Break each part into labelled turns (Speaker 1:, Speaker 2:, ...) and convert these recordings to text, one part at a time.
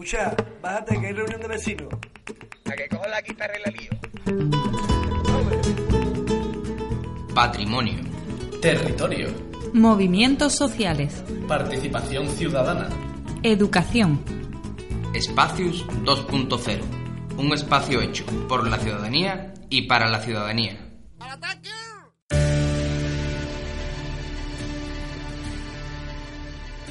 Speaker 1: Escucha, bájate que hay reunión de vecinos.
Speaker 2: A que cojo la guitarra y la lío.
Speaker 3: Patrimonio.
Speaker 4: Territorio.
Speaker 5: Movimientos sociales.
Speaker 4: Participación ciudadana.
Speaker 5: Educación.
Speaker 3: Espacios 2.0. Un espacio hecho por la ciudadanía y para la ciudadanía.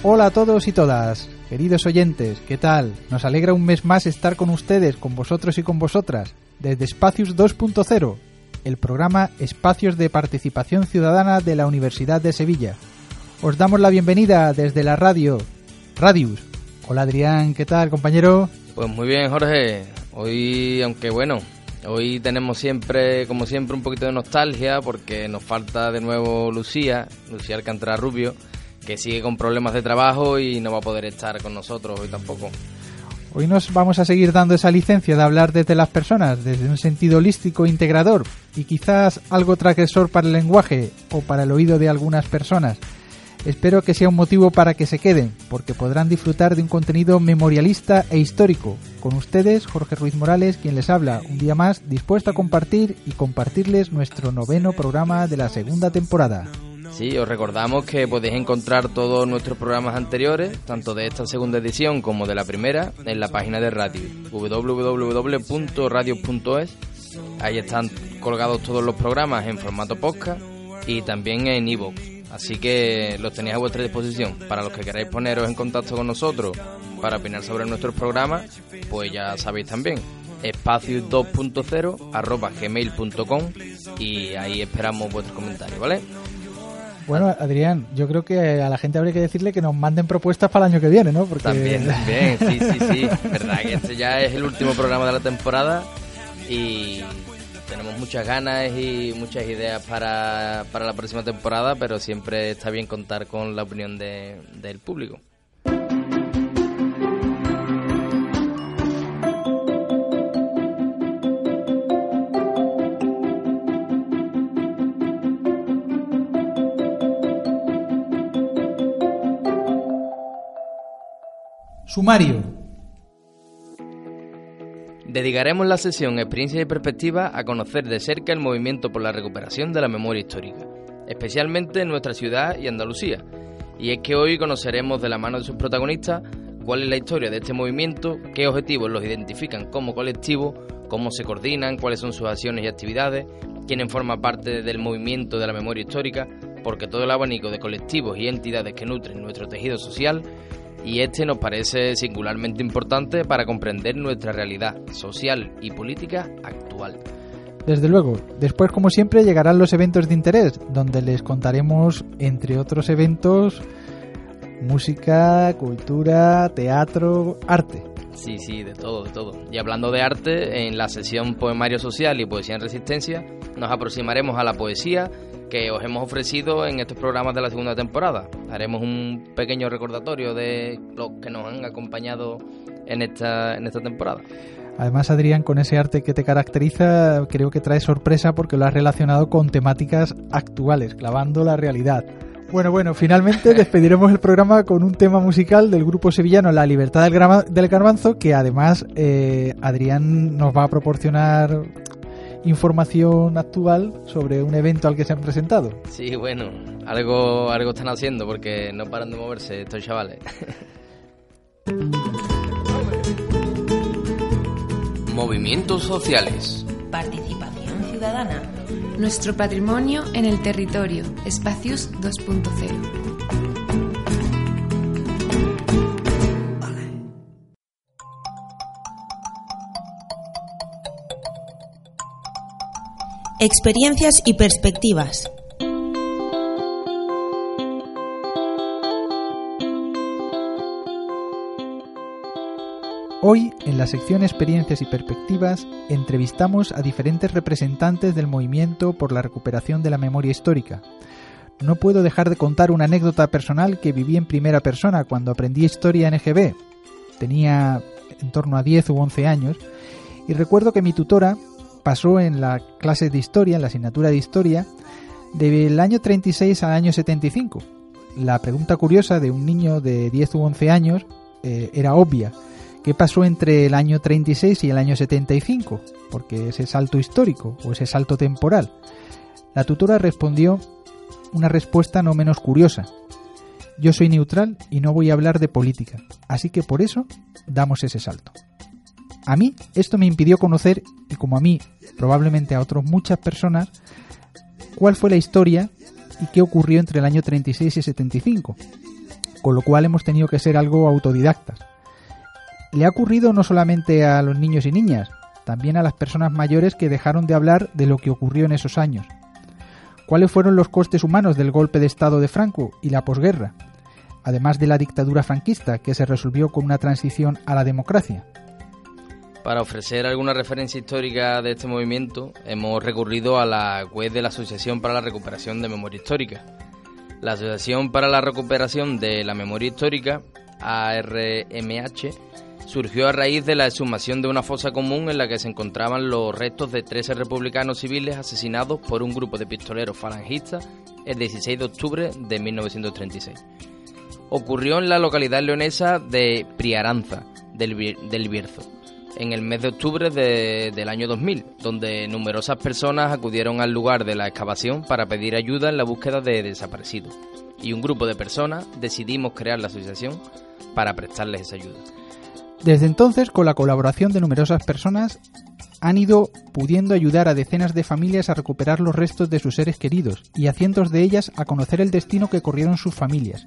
Speaker 6: Hola a todos y todas, queridos oyentes, ¿qué tal? Nos alegra un mes más estar con ustedes, con vosotros y con vosotras, desde Espacios 2.0, el programa Espacios de Participación Ciudadana de la Universidad de Sevilla. Os damos la bienvenida desde la radio, Radius. Hola Adrián, ¿qué tal compañero?
Speaker 7: Pues muy bien Jorge, hoy aunque bueno, hoy tenemos siempre, como siempre, un poquito de nostalgia porque nos falta de nuevo Lucía, Lucía Alcántara Rubio, que sigue con problemas de trabajo y no va a poder estar con nosotros hoy tampoco.
Speaker 6: Hoy nos vamos a seguir dando esa licencia de hablar desde las personas, desde un sentido holístico e integrador y quizás algo transgresor para el lenguaje o para el oído de algunas personas. Espero que sea un motivo para que se queden, porque podrán disfrutar de un contenido memorialista e histórico. Con ustedes, Jorge Ruiz Morales, quien les habla un día más, dispuesto a compartir y compartirles nuestro noveno programa de la segunda temporada.
Speaker 7: Sí, os recordamos que podéis encontrar todos nuestros programas anteriores, tanto de esta segunda edición como de la primera, en la página de radio, www.radio.es. Ahí están colgados todos los programas en formato podcast y también en iVoox. Así que los tenéis a vuestra disposición. Para los que queráis poneros en contacto con nosotros para opinar sobre nuestros programas, pues ya sabéis también. Espacios 2.0 arroba gmail.com y ahí esperamos vuestros comentarios, ¿vale?
Speaker 6: Bueno, Adrián, yo creo que a la gente habría que decirle que nos manden propuestas para el año que viene, ¿no? Porque...
Speaker 7: También, también, sí, sí, sí. Verdad que este ya es el último programa de la temporada y tenemos muchas ganas y muchas ideas para, para la próxima temporada, pero siempre está bien contar con la opinión de, del público.
Speaker 6: Sumario.
Speaker 7: Dedicaremos la sesión Experiencia y Perspectiva a conocer de cerca el movimiento por la recuperación de la memoria histórica, especialmente en nuestra ciudad y Andalucía. Y es que hoy conoceremos de la mano de sus protagonistas cuál es la historia de este movimiento, qué objetivos los identifican como colectivo, cómo se coordinan, cuáles son sus acciones y actividades, quién forma parte del movimiento de la memoria histórica, porque todo el abanico de colectivos y entidades que nutren nuestro tejido social y este nos parece singularmente importante para comprender nuestra realidad social y política actual.
Speaker 6: Desde luego, después como siempre llegarán los eventos de interés, donde les contaremos, entre otros eventos, música, cultura, teatro, arte.
Speaker 7: Sí, sí, de todo, de todo. Y hablando de arte, en la sesión Poemario Social y Poesía en Resistencia, nos aproximaremos a la poesía que os hemos ofrecido en estos programas de la segunda temporada. Haremos un pequeño recordatorio de los que nos han acompañado en esta, en esta temporada.
Speaker 6: Además, Adrián, con ese arte que te caracteriza, creo que trae sorpresa porque lo has relacionado con temáticas actuales, clavando la realidad. Bueno, bueno, finalmente despediremos el programa con un tema musical del grupo sevillano La Libertad del, Garbanzo, que además eh, Adrián nos va a proporcionar información actual sobre un evento al que se han presentado.
Speaker 7: Sí, bueno, algo, algo están haciendo porque no paran de moverse estos chavales.
Speaker 3: Movimientos sociales.
Speaker 5: Participación ciudadana.
Speaker 8: Nuestro patrimonio en el territorio. Espacios 2.0.
Speaker 9: Experiencias y perspectivas.
Speaker 6: Hoy, en la sección Experiencias y Perspectivas, entrevistamos a diferentes representantes del movimiento por la recuperación de la memoria histórica. No puedo dejar de contar una anécdota personal que viví en primera persona cuando aprendí historia en EGB. Tenía en torno a 10 u 11 años y recuerdo que mi tutora pasó en la clase de historia, en la asignatura de historia, del año 36 al año 75. La pregunta curiosa de un niño de 10 u 11 años eh, era obvia. ¿qué pasó entre el año 36 y el año 75? Porque ese salto histórico o ese salto temporal. La tutora respondió una respuesta no menos curiosa. Yo soy neutral y no voy a hablar de política, así que por eso damos ese salto. A mí esto me impidió conocer, y como a mí, probablemente a otras muchas personas, cuál fue la historia y qué ocurrió entre el año 36 y 75, con lo cual hemos tenido que ser algo autodidactas. Le ha ocurrido no solamente a los niños y niñas, también a las personas mayores que dejaron de hablar de lo que ocurrió en esos años. ¿Cuáles fueron los costes humanos del golpe de Estado de Franco y la posguerra? Además de la dictadura franquista, que se resolvió con una transición a la democracia.
Speaker 7: Para ofrecer alguna referencia histórica de este movimiento, hemos recurrido a la web de la Asociación para la Recuperación de Memoria Histórica. La Asociación para la Recuperación de la Memoria Histórica, ARMH, surgió a raíz de la exhumación de una fosa común en la que se encontraban los restos de 13 republicanos civiles asesinados por un grupo de pistoleros falangistas el 16 de octubre de 1936. Ocurrió en la localidad leonesa de Priaranza, del, Bierzo en el mes de octubre del año 2000, donde numerosas personas acudieron al lugar de la excavación para pedir ayuda en la búsqueda de desaparecidos. Y un grupo de personas decidimos crear la asociación para prestarles esa ayuda.
Speaker 6: Desde entonces, con la colaboración de numerosas personas, han ido pudiendo ayudar a decenas de familias a recuperar los restos de sus seres queridos y a cientos de ellas a conocer el destino que corrieron sus familias.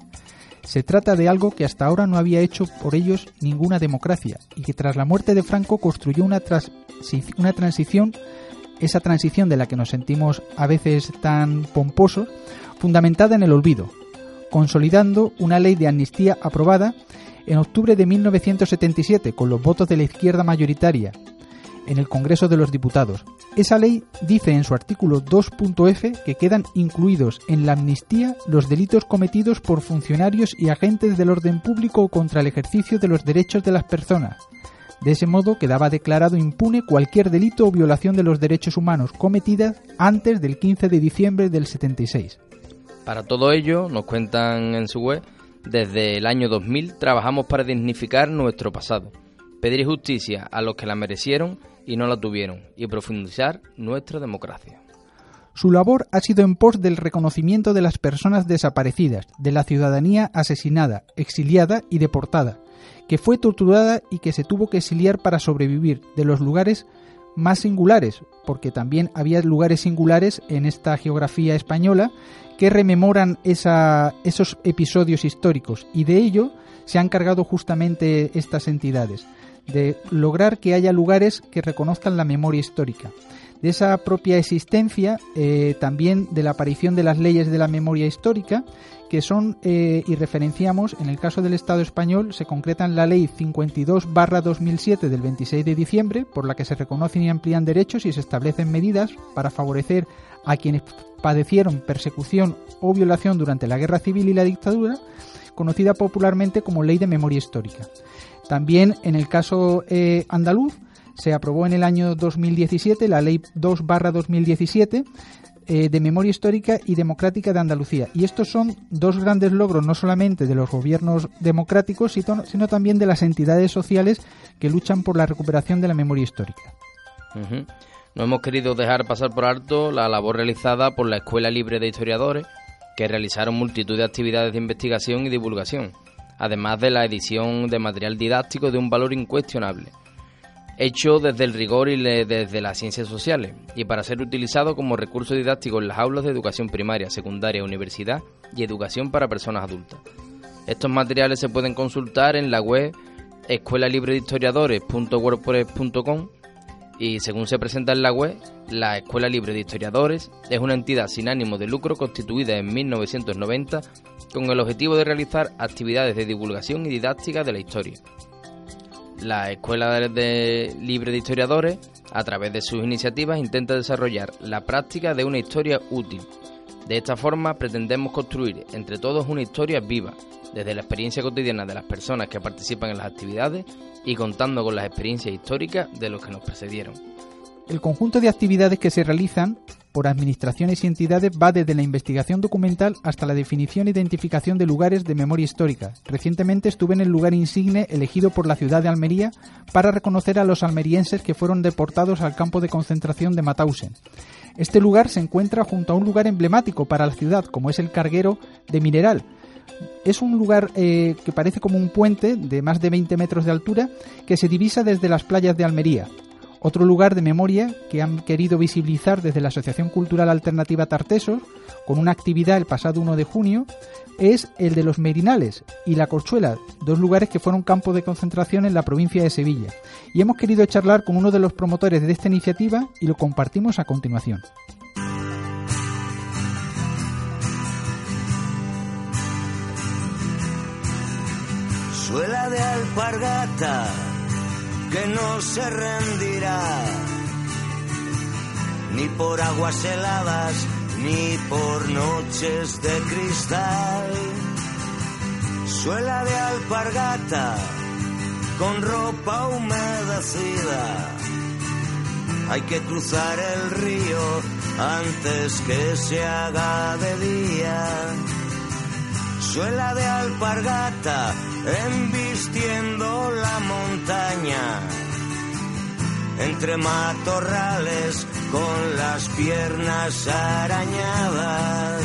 Speaker 6: Se trata de algo que hasta ahora no había hecho por ellos ninguna democracia y que tras la muerte de Franco construyó una, transición, esa transición de la que nos sentimos a veces tan pomposos, fundamentada en el olvido, consolidando una ley de amnistía aprobada en octubre de 1977 con los votos de la izquierda mayoritaria en el Congreso de los Diputados. Esa ley dice en su artículo 2.f que quedan incluidos en la amnistía los delitos cometidos por funcionarios y agentes del orden público contra el ejercicio de los derechos de las personas. De ese modo quedaba declarado impune cualquier delito o violación de los derechos humanos cometidas antes del 15 de diciembre del 76.
Speaker 7: Para todo ello, nos cuentan en su web, desde el año 2000 trabajamos para dignificar nuestro pasado, pedir justicia a los que la merecieron y no la tuvieron, y profundizar nuestra democracia.
Speaker 6: Su labor ha sido en pos del reconocimiento de las personas desaparecidas, de la ciudadanía asesinada, exiliada y deportada, que fue torturada y que se tuvo que exiliar para sobrevivir, de los lugares más singulares, porque también había lugares singulares en esta geografía española que rememoran esos episodios históricos, y de ello se han cargado justamente estas entidades de lograr que haya lugares que reconozcan la memoria histórica. De esa propia existencia, eh, también de la aparición de las leyes de la memoria histórica, que son, eh, y referenciamos, en el caso del Estado español, se concreta en la Ley 52-2007 del 26 de diciembre, por la que se reconocen y amplían derechos y se establecen medidas para favorecer a quienes padecieron persecución o violación durante la guerra civil y la dictadura, conocida popularmente como Ley de Memoria Histórica. También en el caso eh, andaluz se aprobó en el año 2017 la Ley 2-2017 eh, de Memoria Histórica y Democrática de Andalucía. Y estos son dos grandes logros no solamente de los gobiernos democráticos, sino también de las entidades sociales que luchan por la recuperación de la memoria histórica.
Speaker 7: No hemos querido dejar pasar por alto la labor realizada por la Escuela Libre de Historiadores, que realizaron multitud de actividades de investigación y divulgación además de la edición de material didáctico de un valor incuestionable, hecho desde el rigor y desde las ciencias sociales, y para ser utilizado como recurso didáctico en las aulas de educación primaria, secundaria, universidad y educación para personas adultas. Estos materiales se pueden consultar en la web escuela libre de historiadores.wordpress.com y según se presenta en la web, la Escuela Libre de Historiadores es una entidad sin ánimo de lucro constituida en 1990 con el objetivo de realizar actividades de divulgación y didáctica de la historia. La Escuela Libre de Historiadores, a través de sus iniciativas, intenta desarrollar la práctica de una historia útil. De esta forma pretendemos construir entre todos una historia viva, desde la experiencia cotidiana de las personas que participan en las actividades y contando con las experiencias históricas de los que nos precedieron.
Speaker 6: El conjunto de actividades que se realizan por administraciones y entidades va desde la investigación documental hasta la definición e identificación de lugares de memoria histórica. Recientemente estuve en el lugar insigne elegido por la ciudad de Almería para reconocer a los almerienses que fueron deportados al campo de concentración de Mauthausen. Este lugar se encuentra junto a un lugar emblemático para la ciudad, como es el carguero de Mineral, es un lugar eh, que parece como un puente de más de 20 metros de altura que se divisa desde las playas de Almería. Otro lugar de memoria que han querido visibilizar desde la Asociación Cultural Alternativa Tartesos, con una actividad el pasado 1 de junio, es el de los Merinales y la Corchuela, dos lugares que fueron campo de concentración en la provincia de Sevilla. Y hemos querido charlar con uno de los promotores de esta iniciativa y lo compartimos a continuación.
Speaker 10: Suela de alpargata que no se rendirá ni por aguas heladas ni por noches de cristal. Suela de alpargata con ropa humedecida. Hay que cruzar el río antes que se haga de día. Suela de alpargata embistiendo la montaña, entre matorrales con las piernas arañadas.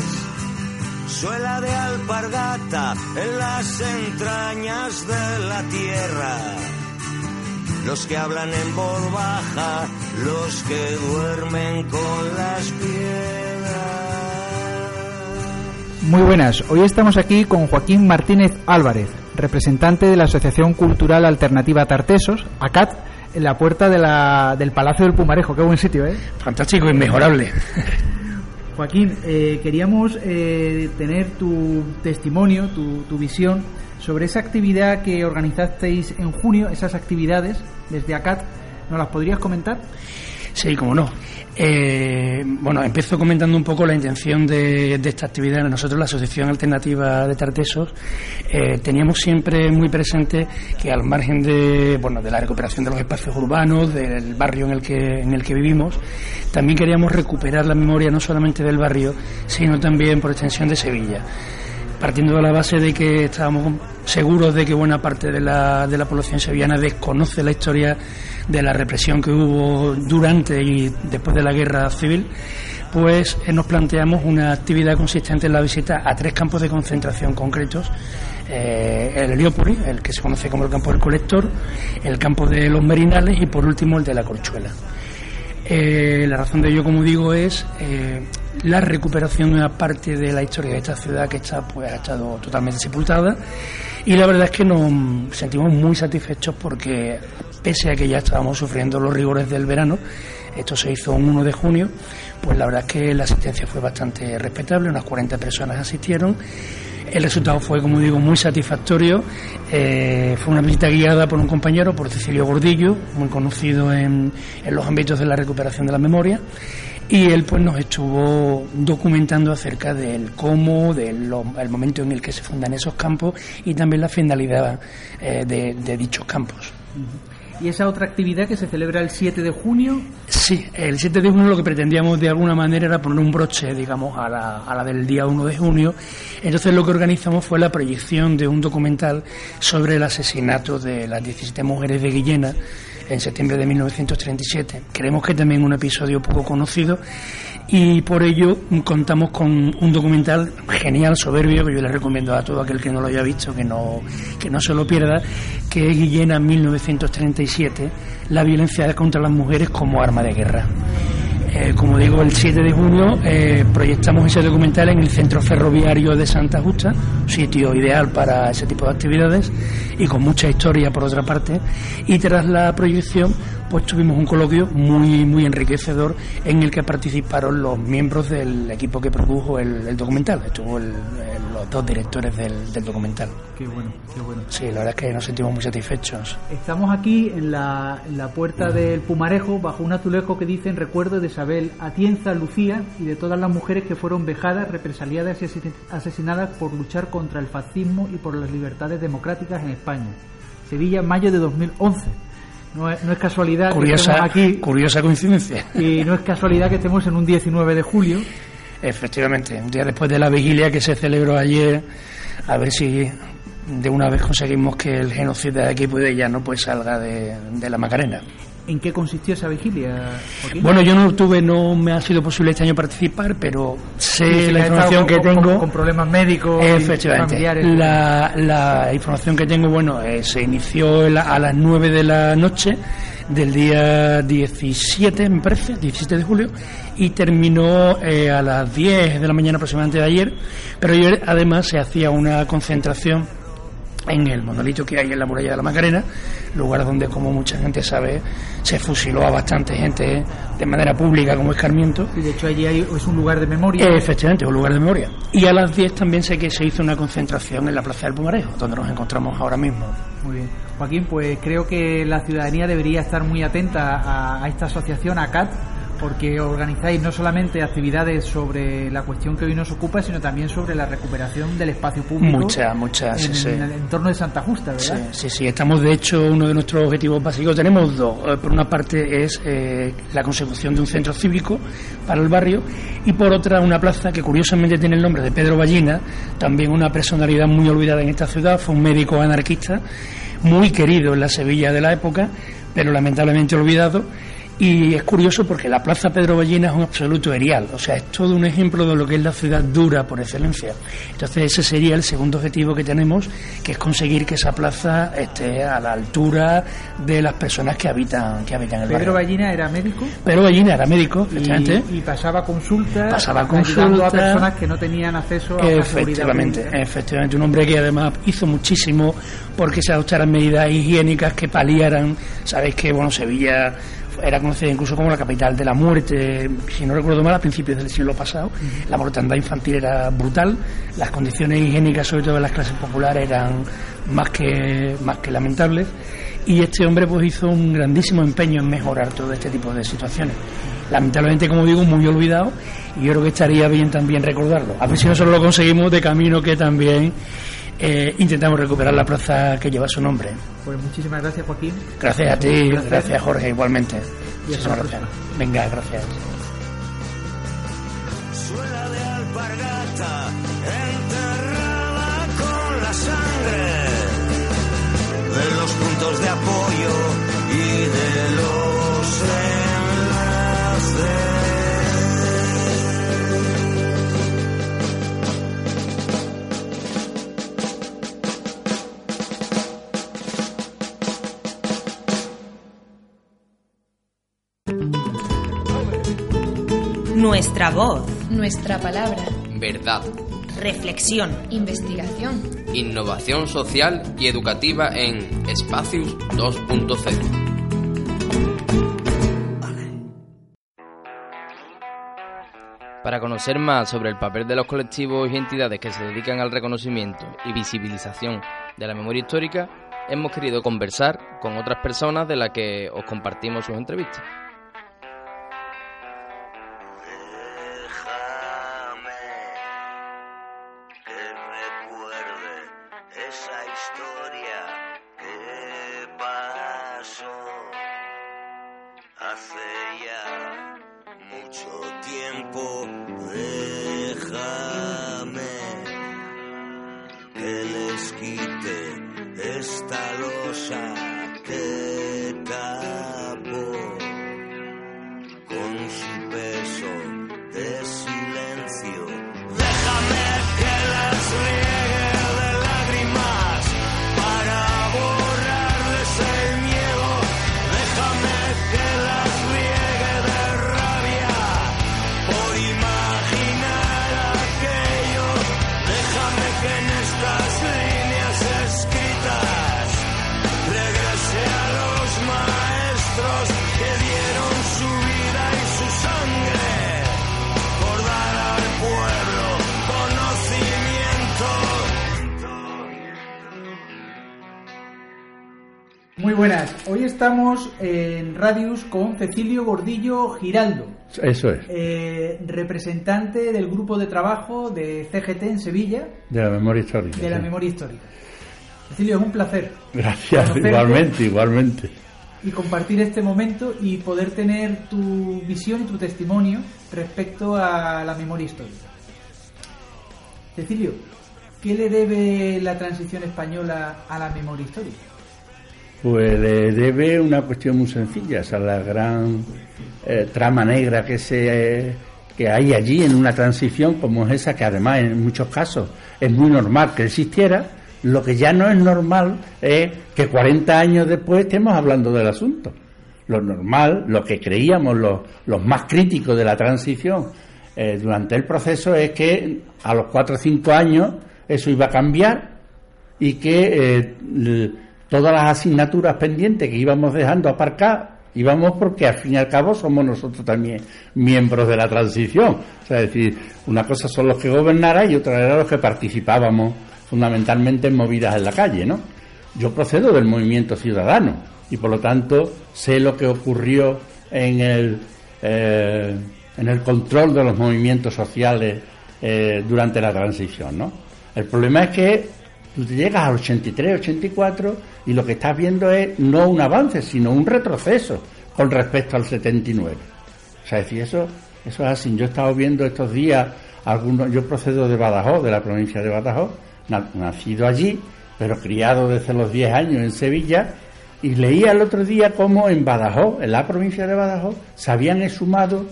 Speaker 10: Suela de alpargata en las entrañas de la tierra. Los que hablan en voz baja, los que duermen con las piedras.
Speaker 6: Muy buenas, hoy estamos aquí con Joaquín Martínez Álvarez, representante de la Asociación Cultural Alternativa Tartesos, ACAT, en la puerta de la, del Palacio del Pumarejo. Qué buen sitio, ¿eh?
Speaker 11: Fantástico, inmejorable.
Speaker 6: Joaquín, eh, queríamos eh, tener tu testimonio, tu, tu visión sobre esa actividad que organizasteis en junio, esas actividades desde ACAT. ¿Nos las podrías comentar?
Speaker 11: Sí, cómo no. Eh, bueno, empiezo comentando un poco la intención de, esta actividad. Nosotros, la Asociación Alternativa de Tartesos, eh, teníamos siempre muy presente que al margen de, bueno, de la recuperación de los espacios urbanos, del barrio en el que, en el que vivimos, también queríamos recuperar la memoria no solamente del barrio, sino también por extensión de Sevilla partiendo de la base de que estábamos seguros de que buena parte de la, de la población sevillana desconoce la historia de la represión que hubo durante y después de la guerra civil, pues eh, nos planteamos una actividad consistente en la visita a tres campos de concentración concretos. Eh, el Heliópolis, el que se conoce como el campo del colector, el campo de los Merinales y por último el de la Corchuela. Eh, la razón de ello, como digo, es la recuperación de una parte de la historia de esta ciudad que está pues ha estado totalmente sepultada y la verdad es que nos sentimos muy satisfechos porque pese a que ya estábamos sufriendo los rigores del verano, esto se hizo un 1 de junio, pues la verdad es que la asistencia fue bastante respetable, unas 40 personas asistieron. El resultado fue, como digo, muy satisfactorio. Eh, fue una visita guiada por un compañero, por Cecilio Gordillo, muy conocido en, en los ámbitos de la recuperación de la memoria y él pues nos estuvo documentando acerca del cómo, del momento en el que se fundan esos campos y también la finalidad eh, de, dichos campos.
Speaker 6: ¿Y esa otra actividad que se celebra el 7 de junio?
Speaker 11: Sí, el 7 de junio lo que pretendíamos de alguna manera era poner un broche, digamos, a la, a la del día 1 de junio. Entonces lo que organizamos fue la proyección de un documental sobre el asesinato de las 17 mujeres de Guillena en septiembre de 1937. Creemos que también un episodio poco conocido y por ello contamos con un documental genial, soberbio, que yo le recomiendo a todo aquel que no lo haya visto que no, que no se lo pierda, que es Guillena 1937, la violencia contra las mujeres como arma de guerra. Eh, como digo, el 7 de junio eh, proyectamos ese documental en el Centro Ferroviario de Santa Justa, sitio ideal para ese tipo de actividades y con mucha historia por otra parte. Y tras la proyección, pues tuvimos un coloquio muy, muy enriquecedor en el que participaron los miembros del equipo que produjo el, documental. Estuvo el, los dos directores del, del, documental.
Speaker 6: Qué bueno, qué bueno.
Speaker 11: Sí, la verdad es que nos sentimos muy satisfechos.
Speaker 6: Estamos aquí en la, en la puerta del Pumarejo, bajo un azulejo que dice en recuerdo de Isabel Atienza Lucía y de todas las mujeres que fueron vejadas, represaliadas y asesinadas por luchar contra el fascismo y por las libertades democráticas en España. Sevilla, mayo de 2011.
Speaker 12: No es, no es casualidad
Speaker 11: curiosa,
Speaker 12: que estemos aquí
Speaker 11: curiosa coincidencia.
Speaker 12: y no es casualidad que estemos en un 19 de julio.
Speaker 11: Efectivamente, un día después de la vigilia que se celebró ayer, a ver si de una vez conseguimos que el genocidio de aquí pues ya no pues salga de, de la Macarena.
Speaker 12: ¿En qué consistió esa vigilia, Joaquín?
Speaker 11: Bueno, yo no tuve, no me ha sido posible este año participar, pero sé la información que
Speaker 12: con- con-
Speaker 11: tengo.
Speaker 12: con problemas médicos
Speaker 11: Efectivamente.
Speaker 12: familiares.
Speaker 11: La, la información que tengo, bueno, eh, se inició a las 9 de la noche del día 17, me parece, 17 de julio, y terminó eh, a las 10 de la mañana aproximadamente de ayer. Pero ayer además se hacía una concentración en el monolito que hay en la muralla de la Macarena, lugar donde, como mucha gente sabe, se fusiló a bastante gente de manera pública como escarmiento.
Speaker 12: Y de hecho allí hay, es un lugar de memoria.
Speaker 11: Efectivamente, un lugar de memoria. Y a las 10 también sé que se hizo una concentración en la Plaza del Pumarejo, donde nos encontramos ahora mismo.
Speaker 12: Muy bien. Joaquín, pues creo que la ciudadanía debería estar muy atenta a, a esta asociación, a CAT, porque organizáis no solamente actividades sobre la cuestión que hoy nos ocupa, sino también sobre la recuperación del espacio público.
Speaker 11: Muchas, muchas,
Speaker 12: en,
Speaker 11: sí, sí.
Speaker 12: en el entorno de Santa Justa,
Speaker 11: Sí,
Speaker 12: ¿verdad?
Speaker 11: sí, sí, estamos de hecho, uno de nuestros objetivos básicos, tenemos dos. Eh, Por una parte es eh, la consecución de un centro cívico para el barrio y por otra una plaza que curiosamente tiene el nombre de Pedro Ballina, también una personalidad muy olvidada en esta ciudad, fue un médico anarquista muy querido en la Sevilla de la época, pero lamentablemente olvidado. Y es curioso porque la Plaza Pedro Ballina es un absoluto erial, o sea, es todo un ejemplo de lo que es la ciudad dura por excelencia. Entonces ese sería el segundo objetivo que tenemos, que es conseguir que esa plaza esté a la altura de las personas que habitan, que habitan el
Speaker 12: Pedro
Speaker 11: barrio.
Speaker 12: Ballina era médico
Speaker 11: Pedro Ballina era médico, efectivamente.
Speaker 12: y, y pasaba consultas
Speaker 11: Pasaba
Speaker 12: ayudando a
Speaker 11: consulta.
Speaker 12: personas que no tenían acceso a una seguridad
Speaker 11: Efectivamente,
Speaker 12: pública.
Speaker 11: efectivamente, un hombre que además hizo muchísimo porque se adoptaran medidas higiénicas que paliaran, sabéis que bueno Sevilla era conocida incluso como la capital de la muerte, si no recuerdo mal, a principios del siglo pasado, la mortandad infantil era brutal, las condiciones higiénicas, sobre todo de las clases populares, eran más que, más que lamentables, y este hombre pues hizo un grandísimo empeño en mejorar todo este tipo de situaciones. Lamentablemente, como digo, muy olvidado, y yo creo que estaría bien también recordarlo. A ver si nosotros lo conseguimos de camino que también eh, intentamos recuperar la plaza que lleva su nombre.
Speaker 12: Pues muchísimas gracias, Joaquín.
Speaker 11: Gracias a ti, gracias Jorge, igualmente.
Speaker 12: Y hasta
Speaker 11: Muchísimas
Speaker 12: la
Speaker 11: gracias. Venga, gracias.
Speaker 13: Suela de alpargata enterrada con la sangre de los puntos de apoyo y de los enlaces.
Speaker 9: Nuestra voz.
Speaker 8: Nuestra palabra.
Speaker 7: Verdad.
Speaker 9: Reflexión.
Speaker 8: Investigación.
Speaker 7: Innovación social y educativa en Espacios 2.0.
Speaker 10: Para conocer más sobre el papel de los colectivos y entidades que se dedican al reconocimiento y visibilización de la memoria histórica, hemos querido conversar con otras personas de las que os compartimos sus entrevistas.
Speaker 13: En
Speaker 12: Radius con Cecilio Gordillo Giraldo,
Speaker 14: Eso es,
Speaker 12: eh, representante del grupo de trabajo de CGT en Sevilla
Speaker 14: de la memoria histórica.
Speaker 12: de la memoria histórica. Cecilio, es un placer.
Speaker 14: Gracias,
Speaker 12: conocerte.
Speaker 14: igualmente, igualmente.
Speaker 6: y compartir este momento y poder tener tu visión y tu testimonio respecto a la memoria histórica. Cecilio, ¿qué le debe la transición española a la memoria histórica?
Speaker 14: Pues le debe una cuestión muy sencilla, a la gran eh, trama negra que se que hay allí en una transición como es esa, que además en muchos casos es muy normal que existiera, lo que ya no es normal es que 40 años después estemos hablando del asunto. Lo normal, lo que creíamos los, los más críticos de la transición eh, durante el proceso es que a los 4 o 5 años eso iba a cambiar y que eh, todas las asignaturas pendientes que íbamos dejando aparcar íbamos porque al fin y al cabo somos nosotros también miembros de la transición. O sea, es decir, una cosa son los que gobernaran y otra era los que participábamos fundamentalmente en movidas en la calle, ¿no? Yo procedo del movimiento ciudadano y por lo tanto sé lo que ocurrió en el, eh, en el control de los movimientos sociales eh, durante la transición, ¿no? El problema es que tú te llegas al 83, 84 y lo que estás viendo es no un avance, sino un retroceso con respecto al 79. O sea, es decir, eso, eso es así. Yo he estado viendo estos días algunos, yo procedo de Badajoz, de la provincia de Badajoz, nacido allí, pero criado desde los 10 años en Sevilla, y leía el otro día cómo en Badajoz, en la provincia de Badajoz, se habían exhumado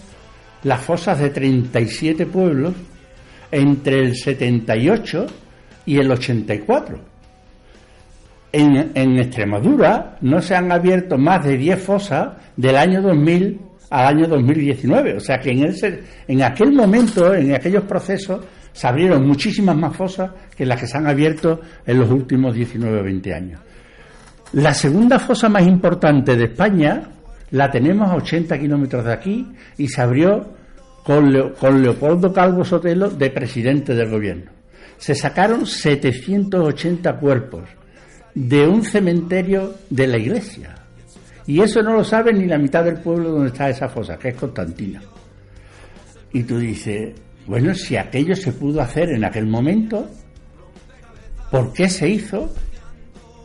Speaker 14: las fosas de 37 pueblos entre el 78 y el 84. En, en Extremadura no se han abierto más de 10 fosas del año 2000 al año 2019. O sea que en, ese, en aquel momento, en aquellos procesos, se abrieron muchísimas más fosas que las que se han abierto en los últimos 19 o 20 años. La segunda fosa más importante de España la tenemos a 80 kilómetros de aquí y se abrió con, con Leopoldo Calvo Sotelo de presidente del gobierno. Se sacaron 780 cuerpos de un cementerio de la iglesia. Y eso no lo sabe ni la mitad del pueblo donde está esa fosa, que es Constantina. Y tú dices, bueno, si aquello se pudo hacer en aquel momento, ¿por qué se hizo?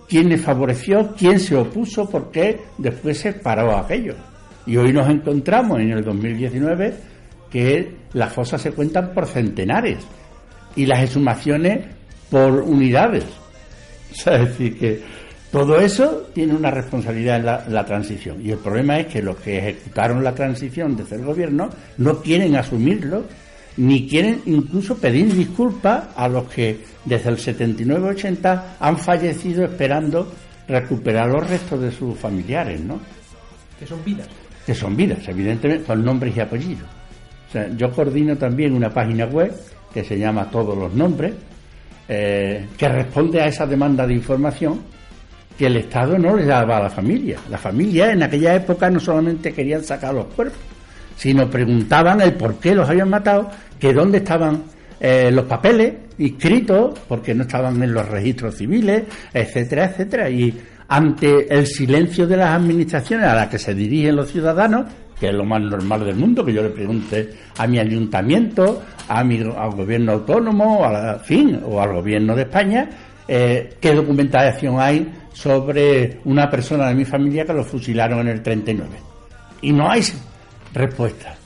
Speaker 14: ¿Quién le favoreció? ¿Quién se opuso? ¿Por qué después se paró aquello? Y hoy nos encontramos en el 2019 que las fosas se cuentan por centenares y las exhumaciones por unidades. O sea, es decir, que todo eso tiene una responsabilidad en la, la, transición. Y el problema es que los que ejecutaron la transición desde el gobierno no quieren asumirlo ni quieren incluso pedir disculpas a los que desde el 79-80 han fallecido esperando recuperar los restos de sus familiares, ¿no?
Speaker 6: Que son vidas.
Speaker 14: Que son vidas, evidentemente, con nombres y apellidos. O sea, yo coordino también una página web que se llama Todos los Nombres, eh, que responde a esa demanda de información que el Estado no le daba a la familia. La familia en aquella época no solamente querían sacar los cuerpos, sino preguntaban el por qué los habían matado, que dónde estaban eh, los papeles inscritos, porque no estaban en los registros civiles, etcétera, etcétera. Y ante el silencio de las administraciones a las que se dirigen los ciudadanos, que es lo más normal del mundo, que yo le pregunte a mi ayuntamiento, a mi, al gobierno autónomo, a fin, o al gobierno de España, eh, qué documentación hay sobre una persona de mi familia que lo fusilaron en el 39. Y no hay respuesta.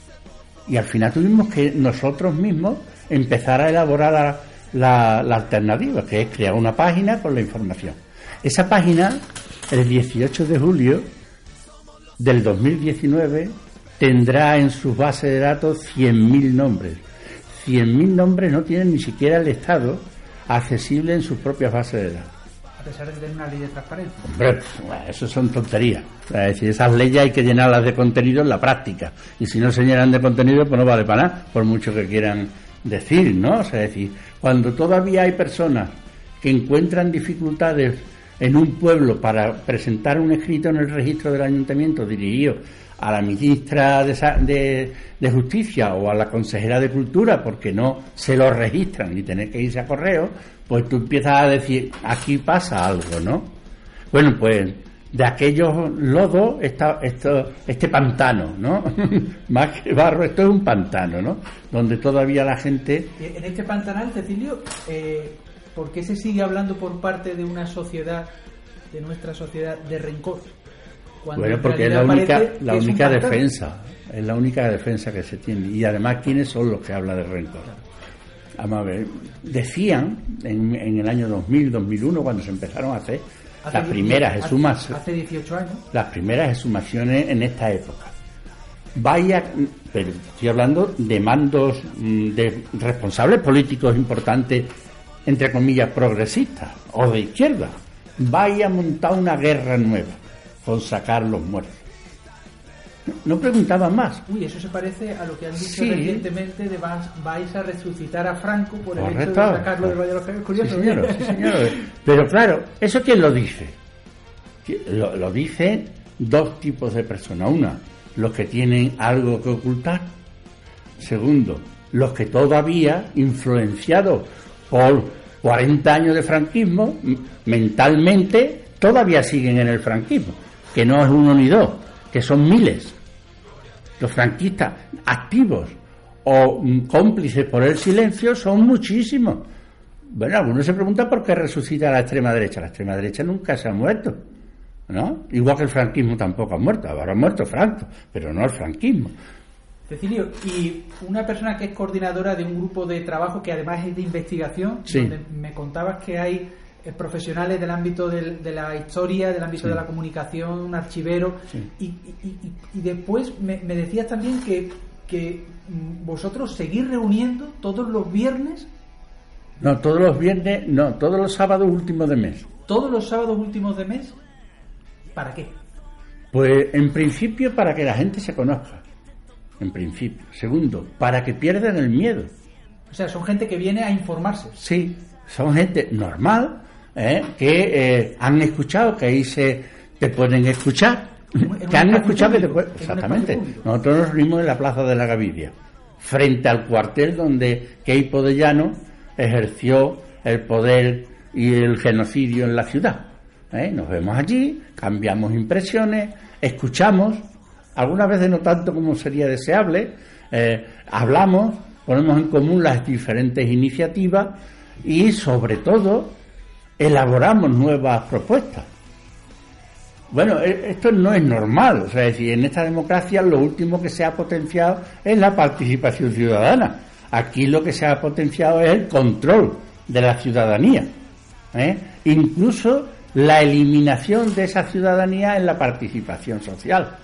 Speaker 14: Y al final tuvimos que nosotros mismos empezar a elaborar la, la, la, alternativa, que es crear una página con la información. Esa página, el 18 de julio del 2019, tendrá en sus bases de datos 100.000 nombres. 100.000 nombres no tienen ni siquiera el Estado accesible en sus propias bases de datos.
Speaker 6: A pesar de tener una ley de transparencia.
Speaker 14: Hombre, eso son tonterías. Es decir, esas leyes hay que llenarlas de contenido en la práctica. Y si no se llenan de contenido, pues no vale para nada, por mucho que quieran decir, ¿no? O sea, es decir, cuando todavía hay personas que encuentran dificultades en un pueblo para presentar un escrito en el registro del ayuntamiento dirigido a la ministra de, Justicia o a la consejera de Cultura porque no se lo registran ni tener que irse a correo, pues tú empiezas a decir, aquí pasa algo, ¿no? Bueno, pues de aquellos lodos está esto, este pantano, ¿no? Más que barro, esto es un pantano, ¿no? Donde todavía la gente...
Speaker 6: En este pantanal, Cecilio, eh, ¿por qué se sigue hablando por parte de una sociedad, de nuestra sociedad, de rencor? Cuando
Speaker 14: bueno,
Speaker 6: en
Speaker 14: porque es la única, la única defensa, es la única defensa que se tiene. Y además, ¿quiénes son los que hablan de rencor? Vamos a ver, decían en, en el año 2000, 2001, cuando se empezaron a hacer
Speaker 6: Hace
Speaker 14: las primeras
Speaker 6: hace-
Speaker 14: exhumaciones,
Speaker 6: Hace 18 años.
Speaker 14: las primeras exhumaciones en esta época. Vaya, pero estoy hablando de mandos mm, de responsables políticos importantes, entre comillas, progresistas o de izquierda. Vaya a montar una guerra nueva con sacar los muertos. No preguntaban más.
Speaker 6: Uy, eso se parece a lo que han dicho
Speaker 14: Sí.
Speaker 6: recientemente de vas, vais a resucitar a Franco por el hecho de sacarlo del Valle de los Caídos. Curioso,
Speaker 14: Sí, señor,
Speaker 6: ¿eh?
Speaker 14: sí, señor. Pero claro, ¿eso quién lo dice? Lo, lo dicen dos tipos de personas. Una, los que tienen algo que ocultar. Segundo, los que todavía, influenciados por 40 años de franquismo, mentalmente todavía siguen en el franquismo. Que no es uno ni dos, que son miles. Los franquistas activos o mm, cómplices por el silencio son muchísimos. Bueno, algunos se preguntan por qué resucita la extrema derecha. La extrema derecha nunca se ha muerto, ¿no? Igual que el franquismo tampoco ha muerto. Ahora ha muerto Franco, pero no el franquismo.
Speaker 6: Cecilio, y una persona que es coordinadora de un grupo de trabajo que además es de investigación,
Speaker 14: Sí.
Speaker 6: donde me contabas que hay profesionales del ámbito del- de la historia, del ámbito
Speaker 14: Sí.
Speaker 6: de la comunicación, un archivero,
Speaker 14: Sí.
Speaker 6: y, y- y- y después me, me decías también que, que mm, vosotros seguís reuniendo todos los viernes,
Speaker 14: No, todos los viernes, no, todos los sábados últimos de mes.
Speaker 6: todos los sábados últimos de mes. ¿Para qué?
Speaker 14: Pues en principio para que la gente se conozca. En principio. Segundo, para que pierdan el miedo.
Speaker 6: O sea, son gente que viene a informarse.
Speaker 14: Sí, son gente normal, ¿eh? que eh, han escuchado, que ahí se te pueden escuchar, que han escuchado que te pueden... Exactamente. Nosotros nos reunimos en la Plaza de la Gaviria, frente al cuartel donde Keipo de Llano ejerció el poder y el genocidio en la ciudad. ¿eh? Nos vemos allí, cambiamos impresiones, escuchamos, algunas veces no tanto como sería deseable, eh, hablamos, ponemos en común las diferentes iniciativas y sobre todo elaboramos nuevas propuestas. Bueno, e- esto no es normal, o sea, es decir, en esta democracia lo último que se ha potenciado es la participación ciudadana. Aquí lo que se ha potenciado es el control de la ciudadanía. ¿eh? Incluso la eliminación de esa ciudadanía en la participación social.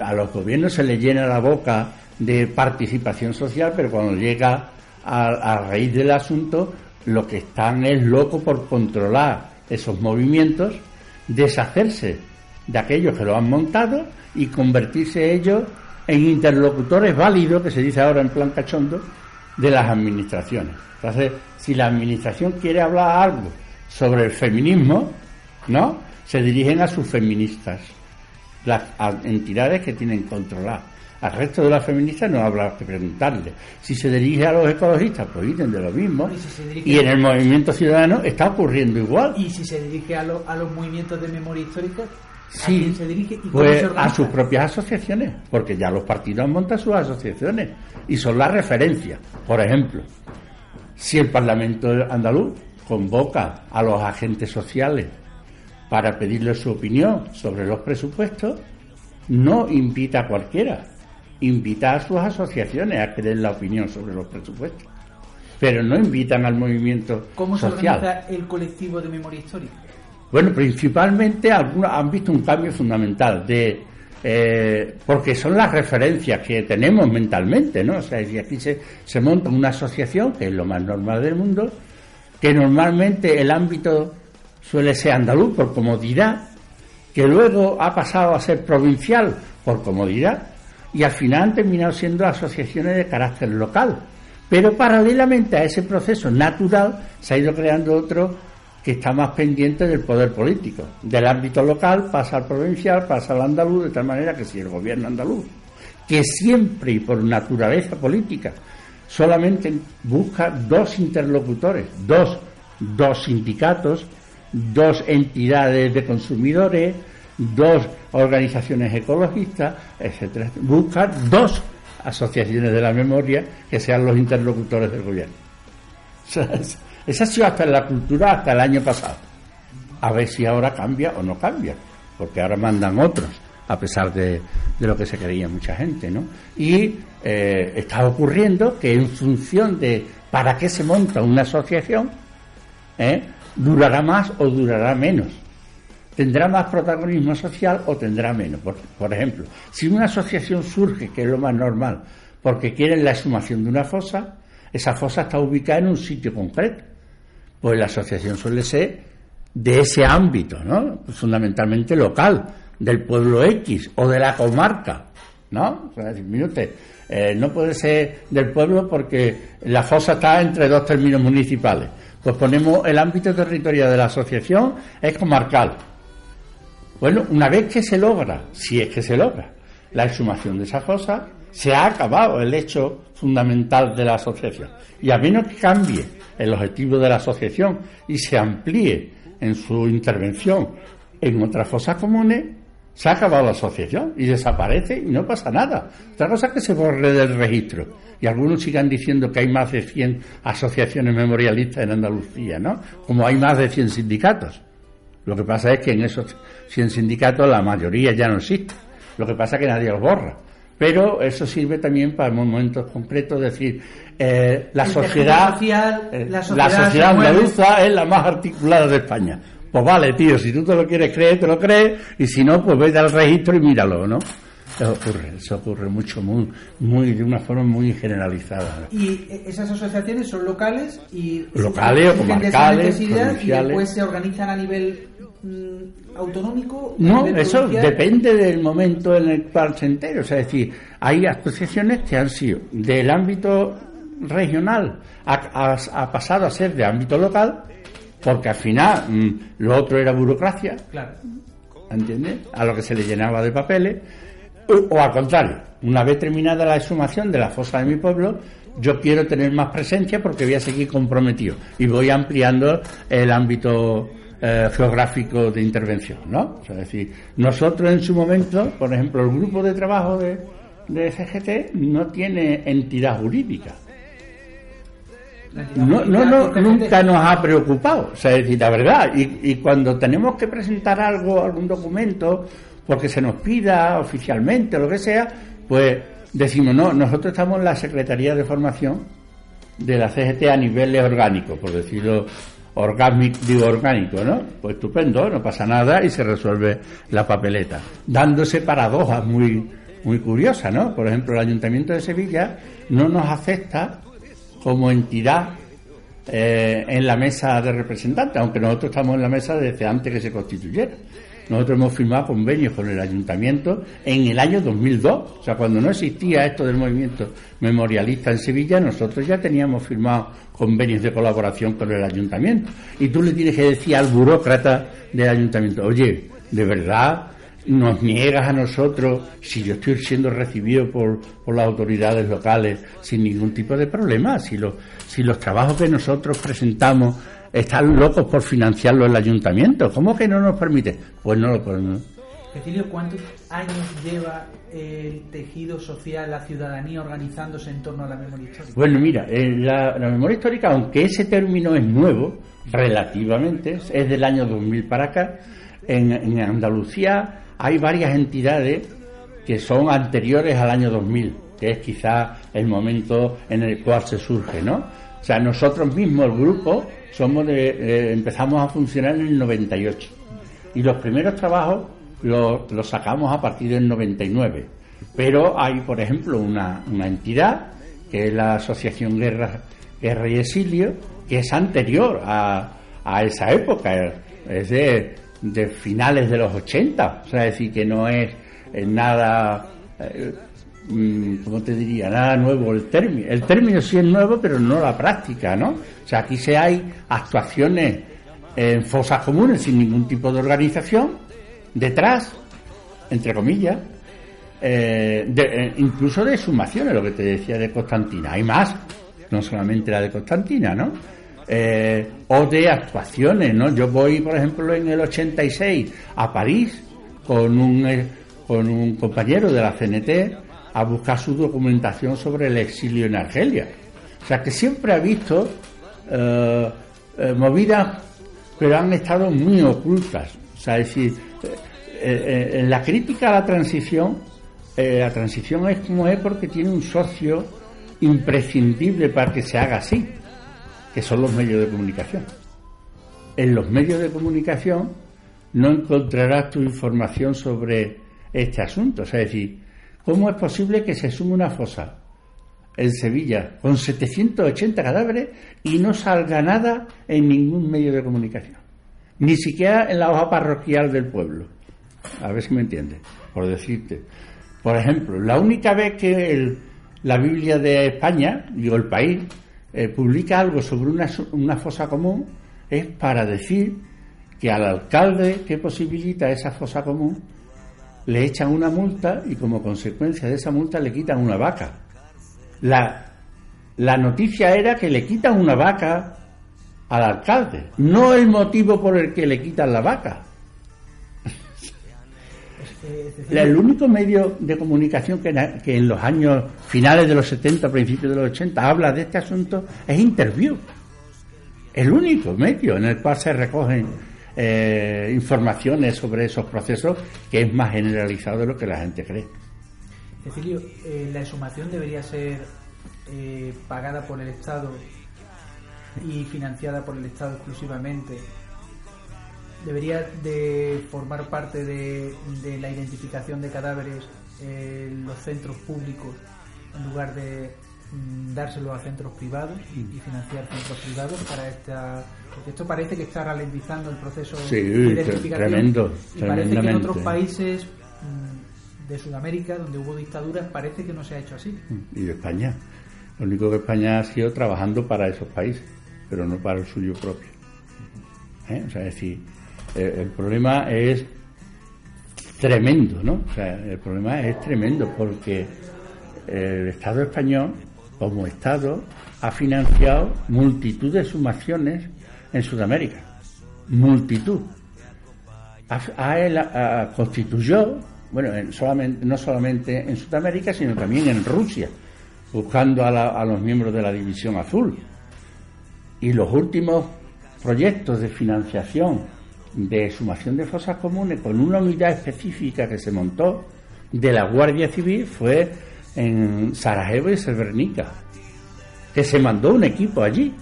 Speaker 14: A los gobiernos se les llena la boca de participación social, pero cuando llega a, a raíz del asunto, lo que están es loco por controlar esos movimientos, deshacerse de aquellos que lo han montado y convertirse ellos en interlocutores válidos, que se dice ahora en plan cachondo, de las administraciones. Entonces, si la administración quiere hablar algo sobre el feminismo, ¿no? Se dirigen a sus feministas, las entidades que tienen controlar. Al resto de las feministas no habrá que preguntarle. Si se dirige a los ecologistas, pues dicen de lo mismo.
Speaker 6: Y si
Speaker 14: en el movimiento ciudadano está ocurriendo igual.
Speaker 6: Y si se dirige a, lo- a los movimientos de memoria histórica, ¿a
Speaker 14: Sí,
Speaker 6: se dirige y
Speaker 14: pues
Speaker 6: se
Speaker 14: a sus propias asociaciones, porque ya los partidos montan sus asociaciones y son la referencia. Por ejemplo, si el Parlamento andaluz convoca a los agentes sociales para pedirles su opinión sobre los presupuestos, no invita a cualquiera, invita a sus asociaciones a que den la opinión sobre los presupuestos, pero no invitan al movimiento
Speaker 6: ¿Cómo se
Speaker 14: social.
Speaker 6: organiza el colectivo de memoria histórica?
Speaker 14: Bueno, principalmente algunos han visto un cambio fundamental de eh, porque son las referencias que tenemos mentalmente, ¿no? O sea, y aquí se, se monta una asociación, que es lo más normal del mundo, que normalmente el ámbito suele ser andaluz por comodidad, que luego ha pasado a ser provincial por comodidad, y al final han terminado siendo asociaciones de carácter local. Pero paralelamente a ese proceso natural se ha ido creando otro que está más pendiente del poder político. Del ámbito local pasa al provincial, pasa al andaluz, de tal manera que si el gobierno andaluz, que siempre y por naturaleza política, solamente busca dos interlocutores, dos, dos sindicatos, dos entidades de consumidores, dos organizaciones ecologistas, etcétera. Busca dos asociaciones de la memoria que sean los interlocutores del gobierno. Esa ha sido hasta la cultura hasta el año pasado. A ver si ahora cambia o no cambia, porque ahora mandan otros. a pesar de, de lo que se creía mucha gente, ¿no? Y eh, está ocurriendo que en función de para qué se monta una asociación, ¿eh? durará más o durará menos. Tendrá más protagonismo social o tendrá menos. Por, ejemplo, si una asociación surge, que es lo más normal, porque quieren la exhumación de una fosa, esa fosa está ubicada en un sitio concreto. Pues la asociación suele ser de ese ámbito, ¿no? Fundamentalmente local, del pueblo X o de la comarca, ¿no? Eh, no puede ser del pueblo porque la fosa está entre dos términos municipales. Pues ponemos el ámbito territorial de la asociación es comarcal. Bueno, una vez que se logra, si es que se logra, la exhumación de esa fosa, se ha acabado el hecho fundamental de la asociación. Y a menos que cambie el objetivo de la asociación y se amplíe en su intervención en otras fosas comunes, se ha acabado la asociación y desaparece y no pasa nada. Otra cosa es que se borre del registro. Y algunos sigan diciendo que hay más de 100 asociaciones memorialistas en Andalucía, ¿no? Como hay más de 100 sindicatos. Lo que pasa es que en esos 100 sindicatos la mayoría ya no existe. Lo que pasa es que nadie los borra. Pero eso sirve también para momentos concretos, decir, eh, la, sociedad, eh, la sociedad, la sociedad andaluza es la más articulada de España. Pues vale, tío, si tú te lo quieres creer, te lo crees, y si no, pues vete al registro y míralo, ¿no? Eso ocurre, eso ocurre mucho, muy, muy, de una forma muy generalizada.
Speaker 6: Y esas asociaciones son locales y
Speaker 14: locales o comarcales,
Speaker 6: y después se organizan a nivel mm, autonómico.
Speaker 14: No, eso depende del momento en el cual se entere. O sea, es decir, hay asociaciones que han sido del ámbito regional, ha, ha pasado a ser de ámbito local, porque al final mm, lo otro era burocracia.
Speaker 6: Claro.
Speaker 14: ¿Entiendes? A lo que se le llenaba de papeles o, al contrario, una vez terminada la exhumación de la fosa de mi pueblo, yo quiero tener más presencia porque voy a seguir comprometido y voy ampliando el ámbito eh, geográfico de intervención, ¿no? O sea, es decir, nosotros en su momento, por ejemplo, el grupo de trabajo de, de CGT no tiene entidad jurídica. No, no, no, nunca nos ha preocupado, o sea, es decir, la verdad, y, y cuando tenemos que presentar algo, algún documento, porque se nos pida oficialmente o lo que sea, pues decimos, no, nosotros estamos en la Secretaría de Formación de la CGT a nivel orgánico, por decirlo orgánico, digo orgánico, ¿no? Pues estupendo, no pasa nada y se resuelve la papeleta, dándose paradojas muy, muy curiosas, ¿no? Por ejemplo, el Ayuntamiento de Sevilla no nos acepta como entidad eh, en la mesa de representantes, aunque nosotros estamos en la mesa desde antes que se constituyera. Nosotros hemos firmado convenios con el ayuntamiento en el año 2002. O sea, cuando no existía esto del movimiento memorialista en Sevilla, nosotros ya teníamos firmado convenios de colaboración con el ayuntamiento. Y tú le tienes que decir al burócrata del ayuntamiento, oye, de verdad nos niegas a nosotros, si yo estoy siendo recibido por, las autoridades locales sin ningún tipo de problema, si los trabajos que nosotros presentamos están locos por financiarlo el ayuntamiento. ¿Cómo que no nos permite? Pues no lo podemos.
Speaker 6: Cecilio, ¿cuántos años lleva el tejido social, la ciudadanía organizándose en torno a la memoria histórica?
Speaker 14: Bueno, mira, eh, la, memoria histórica, aunque ese término es nuevo, relativamente, es del año 2000 para acá, en, en Andalucía hay varias entidades que son anteriores al año 2000, que es quizá el momento en el cual se surge, ¿no? O sea, nosotros mismos, el grupo, somos de, empezamos a funcionar en el 98 y los primeros trabajos los, sacamos a partir del 99. Pero hay, por ejemplo, una, entidad que es la Asociación Guerra, Guerra y Exilio, que es anterior a, esa época, es de, de, finales de los 80, o sea, es decir, que no es, nada, eh, ¿cómo te diría? Nada nuevo el término. El término sí es nuevo, pero no la práctica, ¿no? O sea, aquí se hay actuaciones en fosas comunes sin ningún tipo de organización, detrás, entre comillas, eh, eh, incluso de sumaciones, lo que te decía de Constantina. Hay más, no solamente la de Constantina, ¿no? Eh, o de actuaciones, ¿no? Yo voy, por ejemplo, en el 86 a París con un, con un compañero de la CNT a buscar su documentación sobre el exilio en Argelia. O sea, que siempre ha visto eh, eh, movidas, pero han estado muy ocultas. O sea, es decir, eh, en la crítica a la transición, eh, la transición es como es porque tiene un socio imprescindible para que se haga así, que son los medios de comunicación. En los medios de comunicación no encontrarás tu información sobre este asunto. O sea, es decir, ¿cómo es posible que se sume una fosa en Sevilla con 780 cadáveres y no salga nada en ningún medio de comunicación? Ni siquiera en la hoja parroquial del pueblo. A ver si me entiendes, por decirte. Por ejemplo, la única vez que la Biblia de España, digo el país, eh, publica algo sobre una, una fosa común es para decir que al alcalde que posibilita esa fosa común le echan una multa y como consecuencia de esa multa le quitan una vaca. La, la noticia era que le quitan una vaca al alcalde, no el motivo por el que le quitan la vaca. El único medio de comunicación que, que en los años finales de los 70, principios de los 80 habla de este asunto es Interview. El único medio en el cual se recogen eh, informaciones sobre esos procesos que es más generalizado de lo que la gente cree.
Speaker 6: Cecilio, eh, la exhumación debería ser eh, pagada por el Estado y financiada por el Estado exclusivamente. Debería de formar parte de, de la identificación de cadáveres en los centros públicos en lugar de dárselo a centros privados y financiar centros privados para esta porque esto parece que está ralentizando el proceso
Speaker 14: de identificación. tremendo,
Speaker 6: y parece que en otros países mm, de Sudamérica donde hubo dictaduras parece que no se ha hecho así.
Speaker 14: Y de España. Lo único que España ha sido trabajando para esos países pero no para el suyo propio. ¿Eh? o sea es decir el, el problema es tremendo no o sea el problema es tremendo porque el Estado español como Estado, ha financiado multitud de sumaciones en Sudamérica. Multitud. Ha, constituyó, bueno, solamente, no solamente en Sudamérica, sino también en Rusia, buscando a, los miembros de la División Azul. Y los últimos proyectos de financiación de sumación de fosas comunes con una unidad específica que se montó de la Guardia Civil fue en Sarajevo y Srebrenica, que se mandó un equipo allí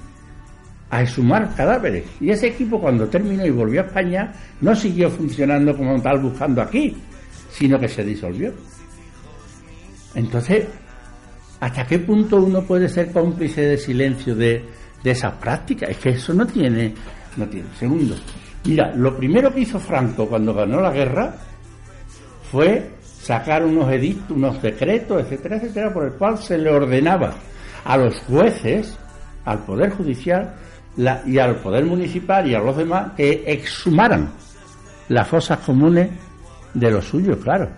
Speaker 14: a exhumar cadáveres. Y ese equipo cuando terminó y volvió a España no siguió funcionando como tal buscando aquí, sino que se disolvió. Entonces, ¿hasta qué punto uno puede ser cómplice de silencio de, de esas prácticas? Es que eso no tiene, no tiene. Segundo, mira, lo primero que hizo Franco cuando ganó la guerra fue sacar unos edictos, unos decretos, etcétera, etcétera, por el cual se le ordenaba a los jueces, al Poder Judicial y al Poder Municipal y a los demás que exhumaran las fosas comunes de los suyos, claro.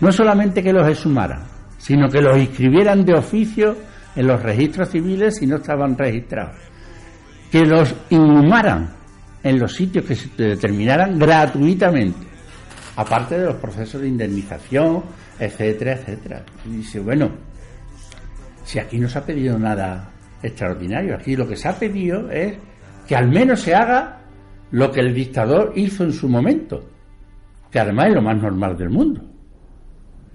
Speaker 14: No solamente que los exhumaran, sino que los inscribieran de oficio en los registros civiles si no estaban registrados. Que los inhumaran en los sitios que se determinaran gratuitamente aparte de los procesos de indemnización, etcétera, etcétera. Y dice, bueno, si aquí no se ha pedido nada extraordinario, aquí lo que se ha pedido es que al menos se haga lo que el dictador hizo en su momento, que además es lo más normal del mundo.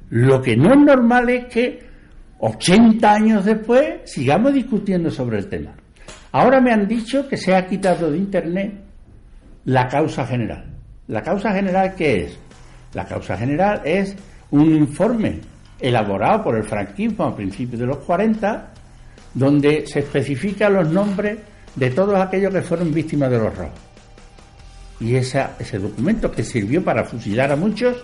Speaker 14: Lo que no es normal es que 80 años después sigamos discutiendo sobre el tema. Ahora me han dicho que se ha quitado de Internet la causa general. ¿La causa general qué es? La causa general es un informe elaborado por el franquismo a principios de los 40, donde se especifican los nombres de todos aquellos que fueron víctimas de los robos. Y ese documento que sirvió para fusilar a muchos,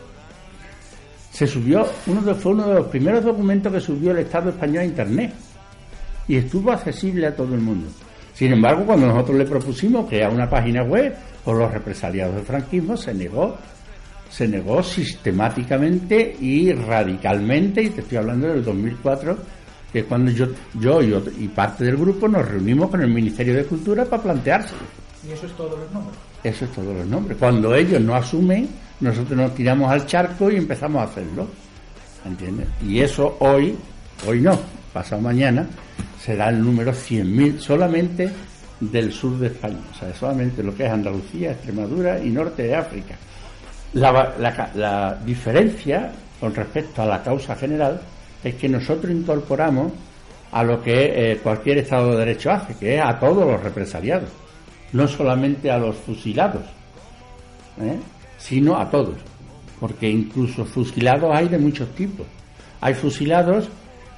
Speaker 14: se subió, uno de, fue uno de los primeros documentos que subió el Estado español a Internet y estuvo accesible a todo el mundo. Sin embargo, cuando nosotros le propusimos crear una página web por los represaliados del franquismo, se negó se negó sistemáticamente y radicalmente, y te estoy hablando del 2004, que es cuando yo, yo y, parte del grupo nos reunimos con el Ministerio de Cultura para planteárselo.
Speaker 6: ¿Y eso es todos los nombres?
Speaker 14: Eso es todos los nombres. Cuando ellos no asumen, nosotros nos tiramos al charco y empezamos a hacerlo. ¿Entiendes? Y eso hoy, hoy no, pasado mañana, será el número 100.000 solamente del sur de España. O sea, solamente lo que es Andalucía, Extremadura y norte de África La, la- la diferencia con respecto a la causa general es que nosotros incorporamos a lo que eh, cualquier Estado de Derecho hace, que es a todos los represaliados, no solamente a los fusilados, ¿eh? sino a todos, porque incluso fusilados hay de muchos tipos. Hay fusilados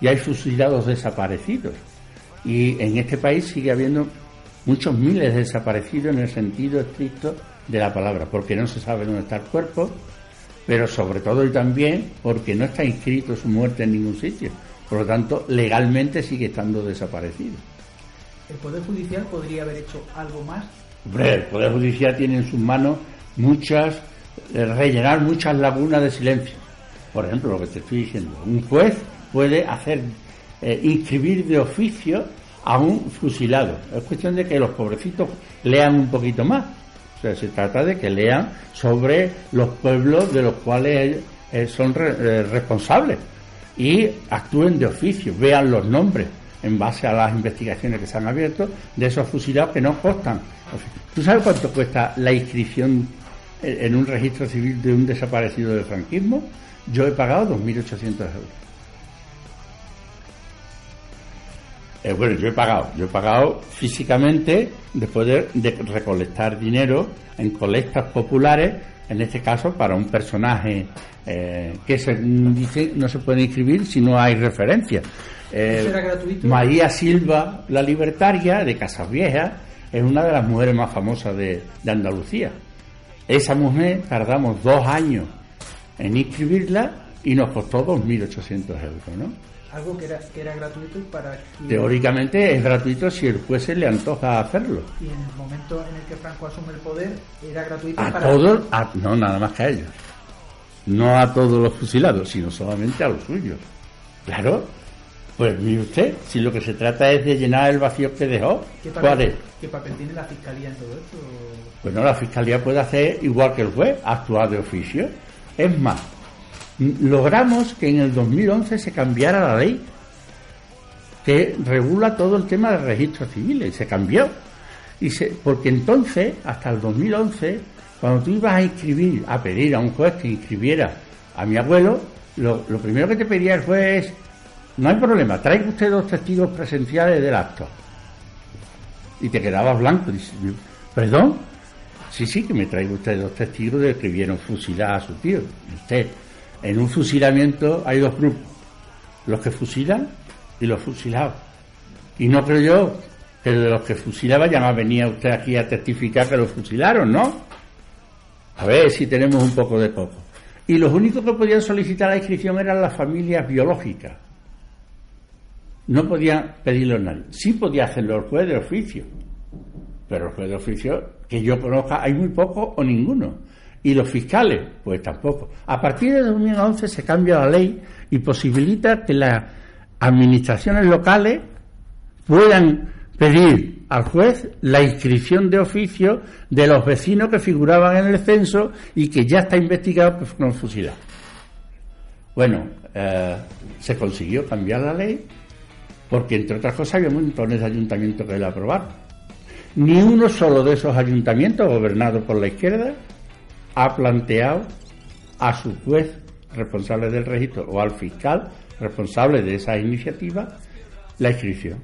Speaker 14: y hay fusilados desaparecidos. Y en este país sigue habiendo muchos miles de desaparecidos en el sentido estricto de la palabra, porque no se sabe dónde está el cuerpo, pero sobre todo y también porque no está inscrito su muerte en ningún sitio. Por lo tanto, legalmente sigue estando desaparecido.
Speaker 6: ¿El Poder Judicial podría haber hecho algo más?
Speaker 14: Hombre, el Poder Judicial tiene en sus manos muchas, eh, rellenar muchas lagunas de silencio. Por ejemplo, lo que te estoy diciendo, un juez puede hacer, eh, inscribir de oficio a un fusilado. Es cuestión de que los pobrecitos lean un poquito más. O sea, se trata de que lean sobre los pueblos de los cuales eh, son eh, responsables y actúen de oficio, vean los nombres en base a las investigaciones que se han abierto de esos fusilados que no costan. ¿Tú sabes cuánto cuesta la inscripción en en un registro civil de un desaparecido del franquismo? Yo he pagado 2.800 euros. Eh, bueno, yo he pagado, yo he pagado físicamente después de, de recolectar dinero en colectas populares, en este caso para un personaje eh, que se dice no se puede inscribir si no hay referencia. Eh,
Speaker 6: ¿Eso era gratuito?
Speaker 14: María Silva, la libertaria de Casas Viejas, es una de las mujeres más famosas de, de Andalucía. Esa mujer tardamos dos años en inscribirla y nos costó 2.800 euros, ¿no?
Speaker 6: Algo que era, que era gratuito y para
Speaker 14: Teóricamente es gratuito si el juez se le antoja hacerlo.
Speaker 6: Y en el momento en el que Franco asume el poder, era gratuito
Speaker 14: A
Speaker 6: para...
Speaker 14: todos, a- no nada más que a ellos. No a todos los fusilados, sino solamente a los suyos. Claro, pues mire usted, si lo que se trata es de llenar el vacío que dejó,
Speaker 6: ¿Qué
Speaker 14: ¿cuál es?
Speaker 6: ¿Qué papel tiene la Fiscalía en todo esto?
Speaker 14: Bueno, la Fiscalía puede hacer igual que el juez, actuar de oficio. Es más, logramos que en el 2011 se cambiara la ley que regula todo el tema de registros civiles. Se cambió. Y se, porque entonces, hasta el 2011, cuando tú ibas a inscribir, a pedir a un juez que inscribiera a mi abuelo, lo, lo primero que te pedía el juez es, no hay problema, traiga usted dos testigos presenciales del acto. Y te quedabas blanco. Dices, ¿perdón? Sí, sí, que me traiga usted dos testigos de que vieron fusilar a su tío. Y usted, en un fusilamiento hay dos grupos, los que fusilan y los fusilados. Y no creo yo que de los que fusilaban ya más venía usted aquí a testificar que los fusilaron, ¿no? A ver si tenemos un poco de poco. Y los únicos que podían solicitar la inscripción eran las familias biológicas. No podían pedirlo a nadie. Sí podía hacerlo el juez de oficio. Pero el juez de oficio, que yo conozca, hay muy poco o ninguno. Y los fiscales, pues tampoco. A partir de 2011 se cambia la ley y posibilita que las administraciones locales puedan pedir al juez la inscripción de oficio de los vecinos que figuraban en el censo y que ya está investigado que fueron. Bueno, eh, se consiguió cambiar la ley porque, entre otras cosas, había montones de ayuntamientos que la aprobaron. Ni uno solo de esos ayuntamientos, gobernados por la izquierda, ha planteado a su juez responsable del registro o al fiscal responsable de esa iniciativa la inscripción.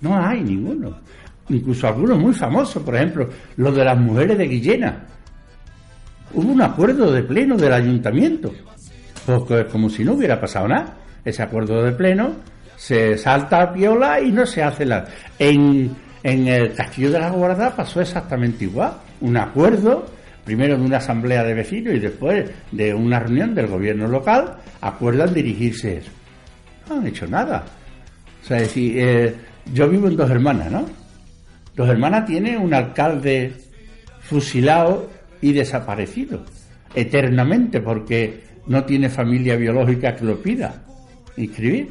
Speaker 14: No hay ninguno. Incluso algunos muy famosos, por ejemplo, los de las mujeres de Guillena. Hubo un acuerdo de pleno del ayuntamiento, porque es como si no hubiera pasado nada. Ese acuerdo de pleno se salta a piola y no se hace la. En, en el Castillo de la Guarda pasó exactamente igual. Un acuerdo, primero de una asamblea de vecinos y después de una reunión del gobierno local, acuerdan dirigirse eso. No han hecho nada. O sea, decir, eh, yo vivo en Dos Hermanas, ¿no? Dos Hermanas tiene un alcalde fusilado y desaparecido eternamente porque no tiene familia biológica que lo pida inscribir.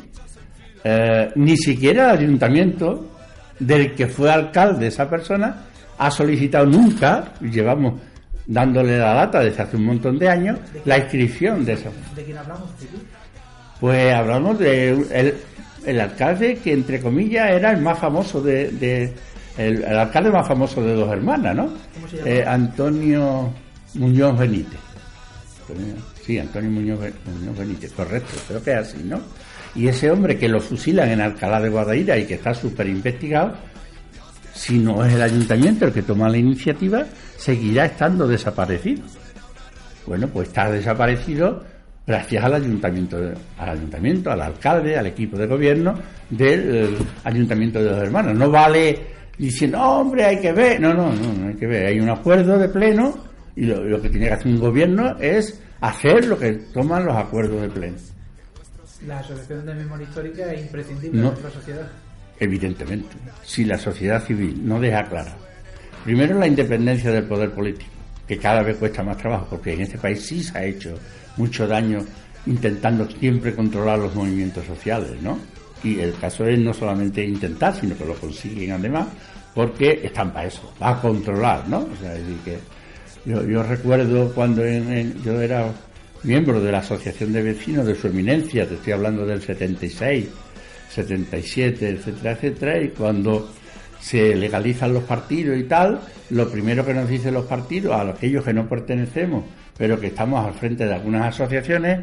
Speaker 14: Eh, ni siquiera el ayuntamiento del que fue alcalde esa persona ha solicitado nunca, llevamos dándole la data desde hace un montón de años, la inscripción de eso.
Speaker 6: ¿De quién hablamos?
Speaker 14: Pues hablamos de el, el alcalde que entre comillas era el más famoso de, de- el, el alcalde más famoso de dos hermanas, ¿no?
Speaker 6: ¿Cómo se llama?
Speaker 14: Eh, Antonio Muñoz Benítez. Sí, Antonio Muñoz, Muñoz Benítez, correcto, creo que es así, ¿no? Y ese hombre que lo fusilan en Alcalá de Guadaira y que está súper investigado, si no es el ayuntamiento el que toma la iniciativa, seguirá estando desaparecido. Bueno, pues está desaparecido gracias al ayuntamiento, al ayuntamiento, al alcalde, al equipo de gobierno del eh, ayuntamiento de los hermanos. No vale diciendo, hombre, hay que ver. No, no, no, no hay que ver. Hay un acuerdo de pleno y lo, lo que tiene que hacer un gobierno es hacer lo que toman los acuerdos de pleno.
Speaker 6: La Asociación de Memoria Histórica es imprescindible en nuestra sociedad.
Speaker 14: Evidentemente, si la sociedad civil no deja clara, primero la independencia del poder político, que cada vez cuesta más trabajo, porque en este país sí se ha hecho mucho daño intentando siempre controlar los movimientos sociales, ¿no? Y el caso es no solamente intentar, sino que lo consiguen además, porque están para eso, para controlar, ¿no? O sea, es decir, que yo, recuerdo cuando yo era miembro de la Asociación de Vecinos de su eminencia, te estoy hablando del 76, 77, etcétera, etcétera, y cuando se legalizan los partidos y tal, lo primero que nos dicen los partidos, a aquellos que no pertenecemos, pero que estamos al frente de algunas asociaciones,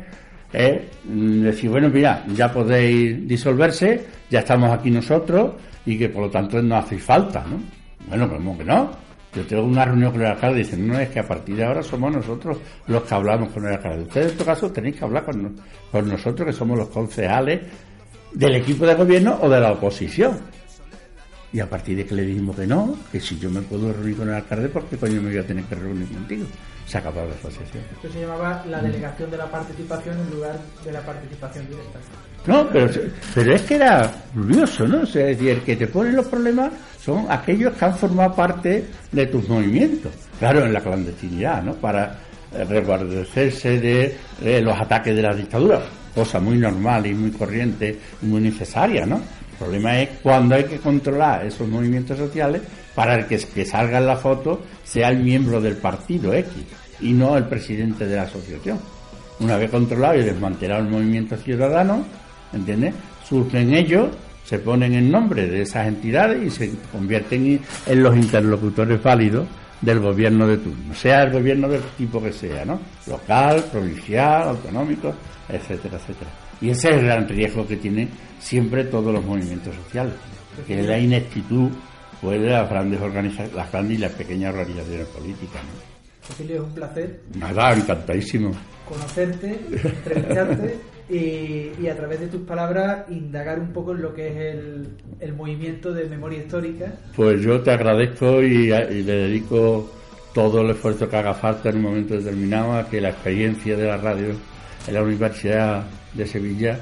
Speaker 14: es mm, decir, bueno, mira, ya podéis disolverse, ya estamos aquí nosotros y que por lo tanto no hacéis falta, ¿no? Bueno, ¿cómo que no? Yo tengo una reunión con el alcalde y dicen, no, es que a partir de ahora somos nosotros los que hablamos con el alcalde. Ustedes en todo caso tenéis que hablar con nosotros, que somos los concejales del equipo de gobierno o de la oposición. Y a partir de que le dijimos que no, que si yo me puedo reunir con el alcalde, ¿por qué coño me voy a tener que reunir contigo? Se acabó la asociación.
Speaker 6: Esto se llamaba la delegación de la participación en lugar de la participación directa.
Speaker 14: No, pero, pero es que era curioso, ¿no? O sea, es decir, el que te pone los problemas son aquellos que han formado parte de tus movimientos. Claro, en la clandestinidad, ¿no? Para eh, resguardecerse de, los ataques de la dictadura, cosa muy normal y muy corriente y muy necesaria, ¿no? El problema es cuando hay que controlar esos movimientos sociales para que, que salga en la foto sea el miembro del partido X y no el presidente de la asociación. Una vez controlado y desmantelado el movimiento ciudadano, ¿entiendes? Surgen ellos se ponen en nombre de esas entidades y se convierten en los interlocutores válidos del gobierno de turno, sea el gobierno del tipo que sea, ¿no? Local, provincial, autonómico, etcétera, etcétera. Y ese es el gran riesgo que tienen siempre todos los movimientos sociales, que es la ineptitud pues, de las grandes organizaciones, las grandes y las pequeñas organizaciones políticas, ¿no?
Speaker 6: es un placer.
Speaker 14: Nada, encantadísimo.
Speaker 6: Conocerte, entrevistarte y, a través de tus palabras indagar un poco en lo que es el, movimiento de memoria histórica.
Speaker 14: Pues yo te agradezco y, le dedico todo el esfuerzo que haga falta en un momento determinado a que la experiencia de la radio en la Universidad de Sevilla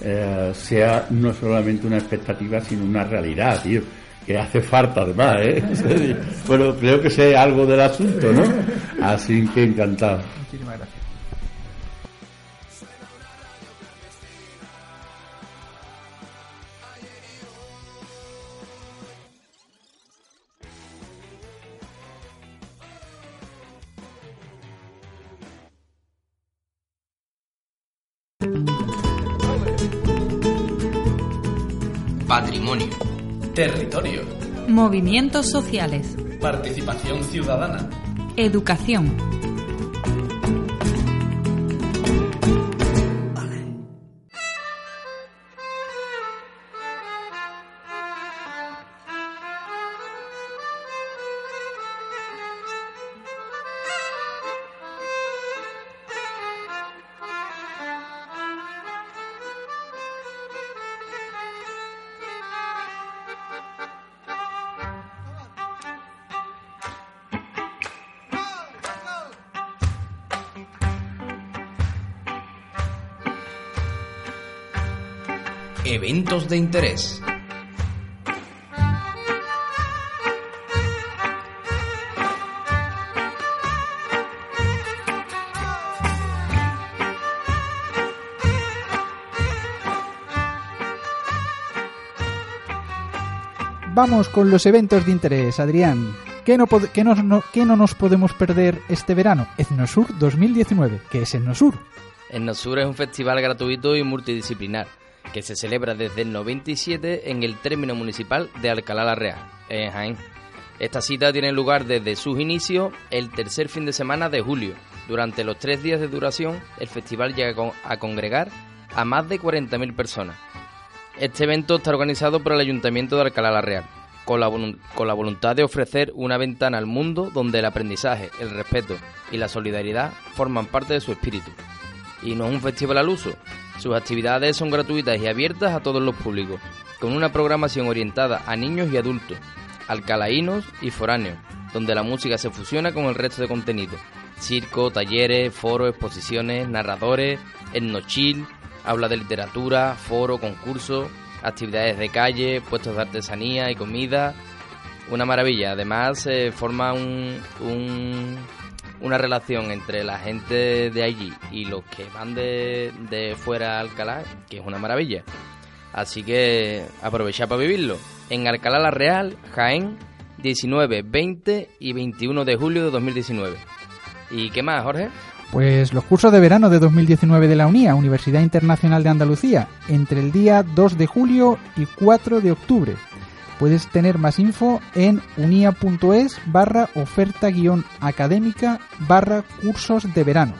Speaker 14: eh, sea no solamente una expectativa, sino una realidad, tío que hace falta además, ¿eh? bueno, creo que sé algo del asunto, ¿no? Así que encantado. Muchísimas gracias.
Speaker 3: Patrimonio.
Speaker 4: Territorio.
Speaker 5: Movimientos sociales.
Speaker 4: Participación ciudadana.
Speaker 5: Educación.
Speaker 3: De interés.
Speaker 6: Vamos con los eventos de interés, Adrián. ¿Qué no, qué no, no nos podemos perder este verano? Etnosur 2019. ¿Qué es Etnosur?
Speaker 7: Etnosur es un festival gratuito y multidisciplinar que se celebra desde el 97 en el término municipal de Alcalá la Real, en Jaén. Esta cita tiene lugar desde sus inicios el tercer fin de semana de julio. Durante los tres días de duración, el festival llega a congregar a más de 40.000 personas. Este evento está organizado por el Ayuntamiento de Alcalá la Real, con la, con la voluntad de ofrecer una ventana al mundo donde el aprendizaje, el respeto y la solidaridad forman parte de su espíritu. Y no es un festival al uso, sus actividades son gratuitas y abiertas a todos los públicos, con una programación orientada a niños y adultos, alcalaínos y foráneos, donde la música se fusiona con el resto de contenido. Circo, talleres, foros, exposiciones, narradores, etnochil, habla de literatura, foro, concursos, actividades de calle, puestos de artesanía y comida. Una maravilla. Además, se forma un, una relación entre la gente de allí y los que van de, de fuera a Alcalá, que es una maravilla. Así que aprovecha para vivirlo. En Alcalá la Real, Jaén, 19, 20 y 21 de julio de 2019. ¿Y qué más, Jorge?
Speaker 6: Pues los cursos de verano de 2019 de la UNIA, Universidad Internacional de Andalucía, entre el día 2 de julio y 4 de octubre. Puedes tener más info en unia.es barra oferta guion académica barra cursos de verano.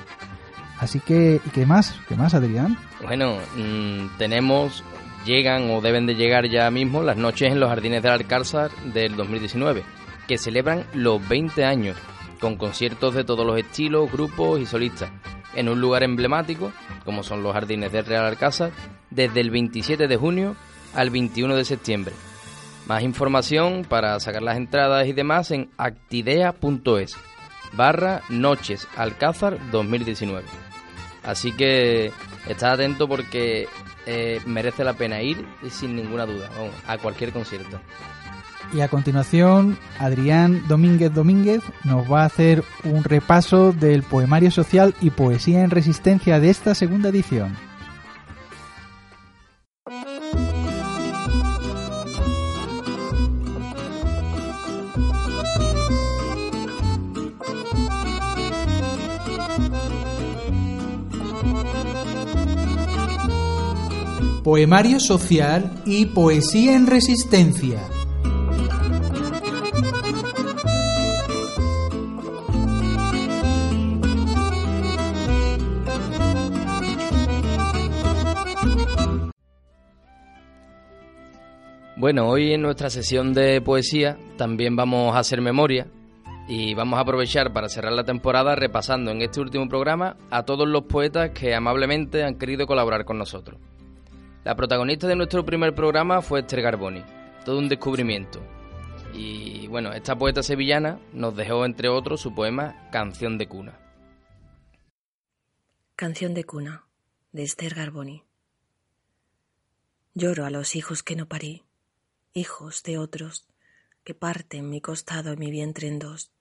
Speaker 6: Así que, ¿y qué más? ¿Qué más, Adrián?
Speaker 7: Bueno, mm, tenemos, llegan o deben de llegar ya mismo las noches en los jardines del Alcázar del 2019, que celebran los 20 años con conciertos de todos los estilos, grupos y solistas, en un lugar emblemático, como son los Jardines del Real Alcázar, desde el 27 de junio al 21 de septiembre. Más información para sacar las entradas y demás en actidea.es barra Noches Alcázar 2019. Así que está atento porque eh, merece la pena ir sin ninguna duda a cualquier concierto.
Speaker 6: Y a continuación, Adrián Domínguez Domínguez nos va a hacer un repaso del poemario social y poesía en resistencia de esta segunda edición. Poemario social y poesía en resistencia.
Speaker 7: Bueno, hoy en nuestra sesión de poesía también vamos a hacer memoria y vamos a aprovechar para cerrar la temporada repasando en este último programa a todos los poetas que amablemente han querido colaborar con nosotros. La protagonista de nuestro primer programa fue Esther Garboni, todo un descubrimiento. Y bueno, esta poeta sevillana nos dejó entre otros su poema Canción de cuna.
Speaker 15: Canción de cuna, de Esther Garboni. Lloro a los hijos que no parí hijos de otros, que parten mi costado y mi vientre en dos.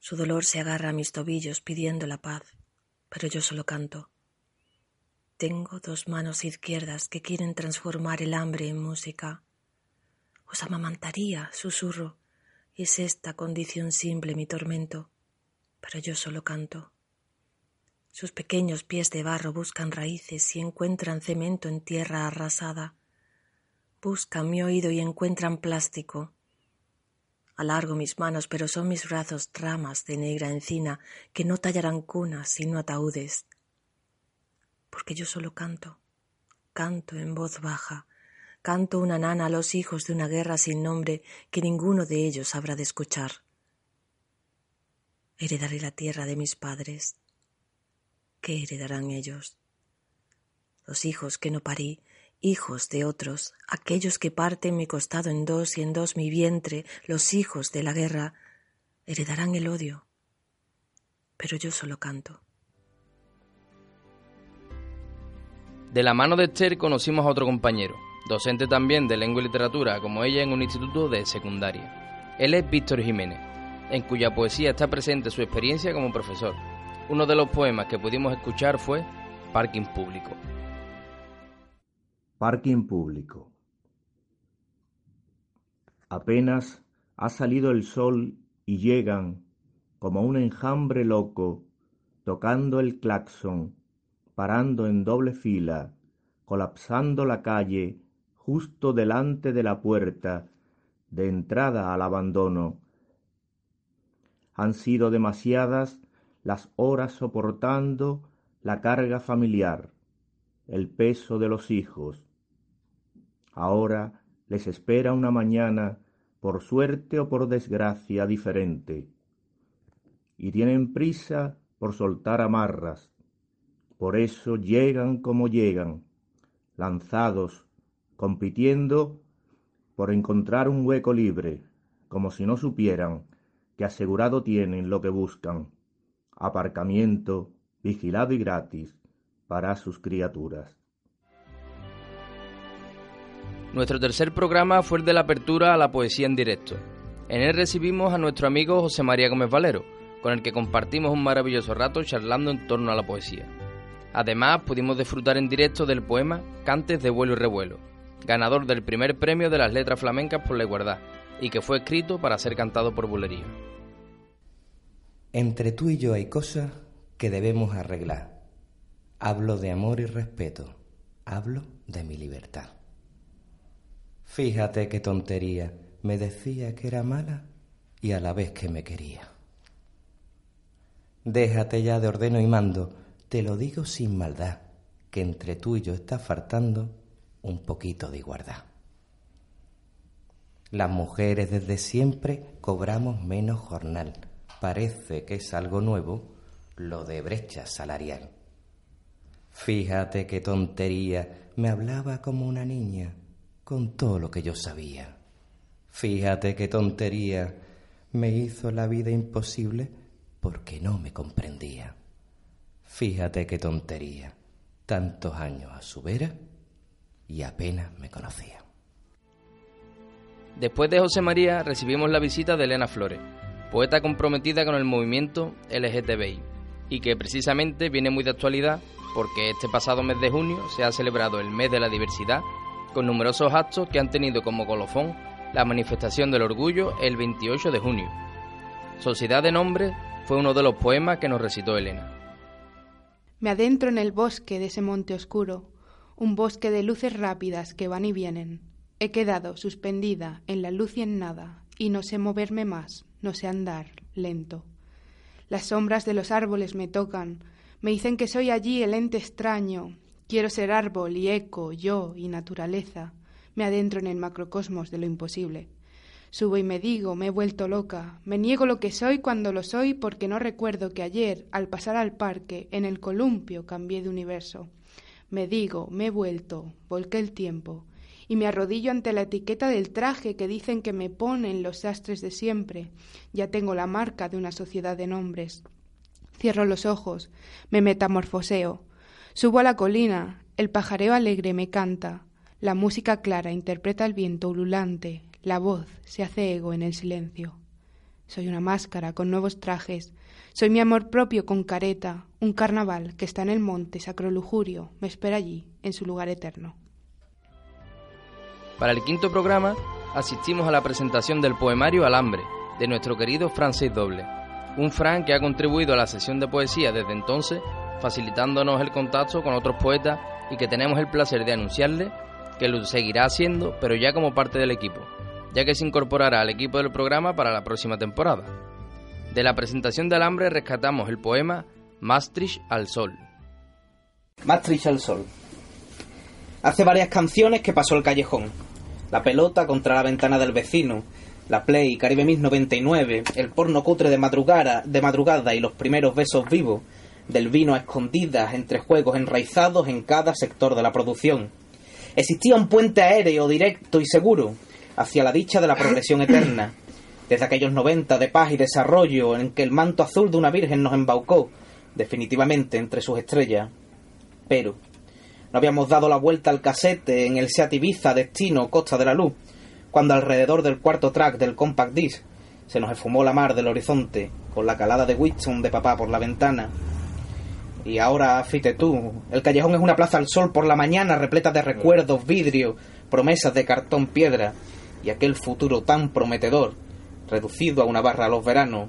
Speaker 15: Su dolor se agarra a mis tobillos pidiendo la paz, pero yo solo canto. Tengo dos manos izquierdas que quieren transformar el hambre en música. Os amamantaría, susurro, es esta condición simple mi tormento, pero yo solo canto. Sus pequeños pies de barro buscan raíces y encuentran cemento en tierra arrasada. Buscan mi oído y encuentran plástico. Alargo mis manos, pero son mis brazos ramas de negra encina que no tallarán cunas sino ataúdes. Porque yo solo canto, canto en voz baja, canto una nana a los hijos de una guerra sin nombre que ninguno de ellos habrá de escuchar. Heredaré la tierra de mis padres. ¿Qué heredarán ellos? Los hijos que no parí hijos de otros, aquellos que parten mi costado en dos y en dos mi vientre, los hijos de la guerra, heredarán el odio. Pero yo solo canto.
Speaker 7: De la mano de Esther conocimos a otro compañero, docente también de lengua y literatura como ella en un instituto de secundaria. Él es Víctor Jiménez, en cuya poesía está presente su experiencia como profesor. Uno de los poemas que pudimos escuchar fue Parking Público.
Speaker 16: Parking público. Apenas ha salido el sol y llegan, como un enjambre loco, tocando el claxon, parando en doble fila, colapsando la calle justo delante de la puerta de entrada al abandono. Han sido demasiadas las horas soportando la carga familiar, el peso de los hijos. Ahora les espera una mañana, por suerte o por desgracia, diferente. Y tienen prisa por soltar amarras. Por eso llegan como llegan, lanzados, compitiendo por encontrar un hueco libre, como si no supieran que asegurado tienen lo que buscan, aparcamiento vigilado y gratis para sus criaturas.
Speaker 7: Nuestro tercer programa fue el de la apertura a la poesía en directo. En él recibimos a nuestro amigo José María Gómez Valero, con el que compartimos un maravilloso rato charlando en torno a la poesía. Además, pudimos disfrutar en directo del poema Cantes de vuelo y revuelo, ganador del primer premio de las letras flamencas por la igualdad, y que fue escrito para ser cantado por Bulerío.
Speaker 17: Entre tú y yo hay cosas que debemos arreglar. Hablo de amor y respeto, hablo de mi libertad. Fíjate qué tontería, me decía que era mala y a la vez que me quería. Déjate ya de ordeno y mando, te lo digo sin maldad, que entre tú y yo está faltando un poquito de igualdad. Las mujeres desde siempre cobramos menos jornal. Parece que es algo nuevo lo de brecha salarial. Fíjate qué tontería, me hablaba como una niña, con todo lo que yo sabía. Fíjate qué tontería, me hizo la vida imposible porque no me comprendía. Fíjate qué tontería, tantos años a su vera y apenas me conocía.
Speaker 7: Después de José María recibimos la visita de Elena Flores, poeta comprometida con el movimiento LGTBI y que precisamente viene muy de actualidad porque este pasado mes de junio se ha celebrado el mes de la diversidad con numerosos actos que han tenido como colofón la manifestación del orgullo el 28 de junio. Sociedad de Nombres fue uno de los poemas que nos recitó Elena.
Speaker 18: Me adentro en el bosque de ese monte oscuro, un bosque de luces rápidas que van y vienen. He quedado suspendida en la luz y en nada, y no sé moverme más, no sé andar lento. Las sombras de los árboles me tocan, me dicen que soy allí el ente extraño. Quiero ser árbol y eco, yo y naturaleza. Me adentro en el macrocosmos de lo imposible. Subo y me digo, me he vuelto loca. Me niego lo que soy cuando lo soy porque no recuerdo que ayer, al pasar al parque, en el columpio, cambié de universo. Me digo, me he vuelto, volqué el tiempo, y me arrodillo ante la etiqueta del traje que dicen que me ponen los sastres de siempre. Ya tengo la marca de una sociedad de nombres. Cierro los ojos, me metamorfoseo. Subo a la colina, el pajareo alegre me canta, la música clara interpreta el viento ululante, la voz se hace ego en el silencio. Soy una máscara con nuevos trajes, soy mi amor propio con careta, un carnaval que está en el monte sacro lujurio, me espera allí, en su lugar eterno.
Speaker 7: Para el quinto programa asistimos a la presentación del poemario Alambre, de nuestro querido Francis Doble, un Fran que ha contribuido a la sesión de poesía desde entonces, facilitándonos el contacto con otros poetas y que tenemos el placer de anunciarle que lo seguirá haciendo, pero ya como parte del equipo, ya que se incorporará al equipo del programa para la próxima temporada. De la presentación de Alambre rescatamos el poema Maastricht al Sol.
Speaker 19: Maastricht al Sol. Hace varias canciones que pasó el callejón. La pelota contra la ventana del vecino, la Play, Caribe Mix 99, el porno cutre de madrugada, de madrugada y los primeros besos vivos, del vino a escondidas entre juegos enraizados en cada sector de la producción. Existía un puente aéreo directo y seguro hacia la dicha de la progresión eterna, desde aquellos 90 de paz y desarrollo en que el manto azul de una virgen nos embaucó definitivamente entre sus estrellas. Pero no habíamos dado la vuelta al casete en el Seat Ibiza destino Costa de la Luz, cuando alrededor del cuarto track del compact disc se nos esfumó la mar del horizonte con la calada de Whitson de papá por la ventana. Y ahora, fíjate tú, el callejón es una plaza al sol por la mañana repleta de recuerdos, vidrio, promesas de cartón piedra y aquel futuro tan prometedor, reducido a una barra a los veranos.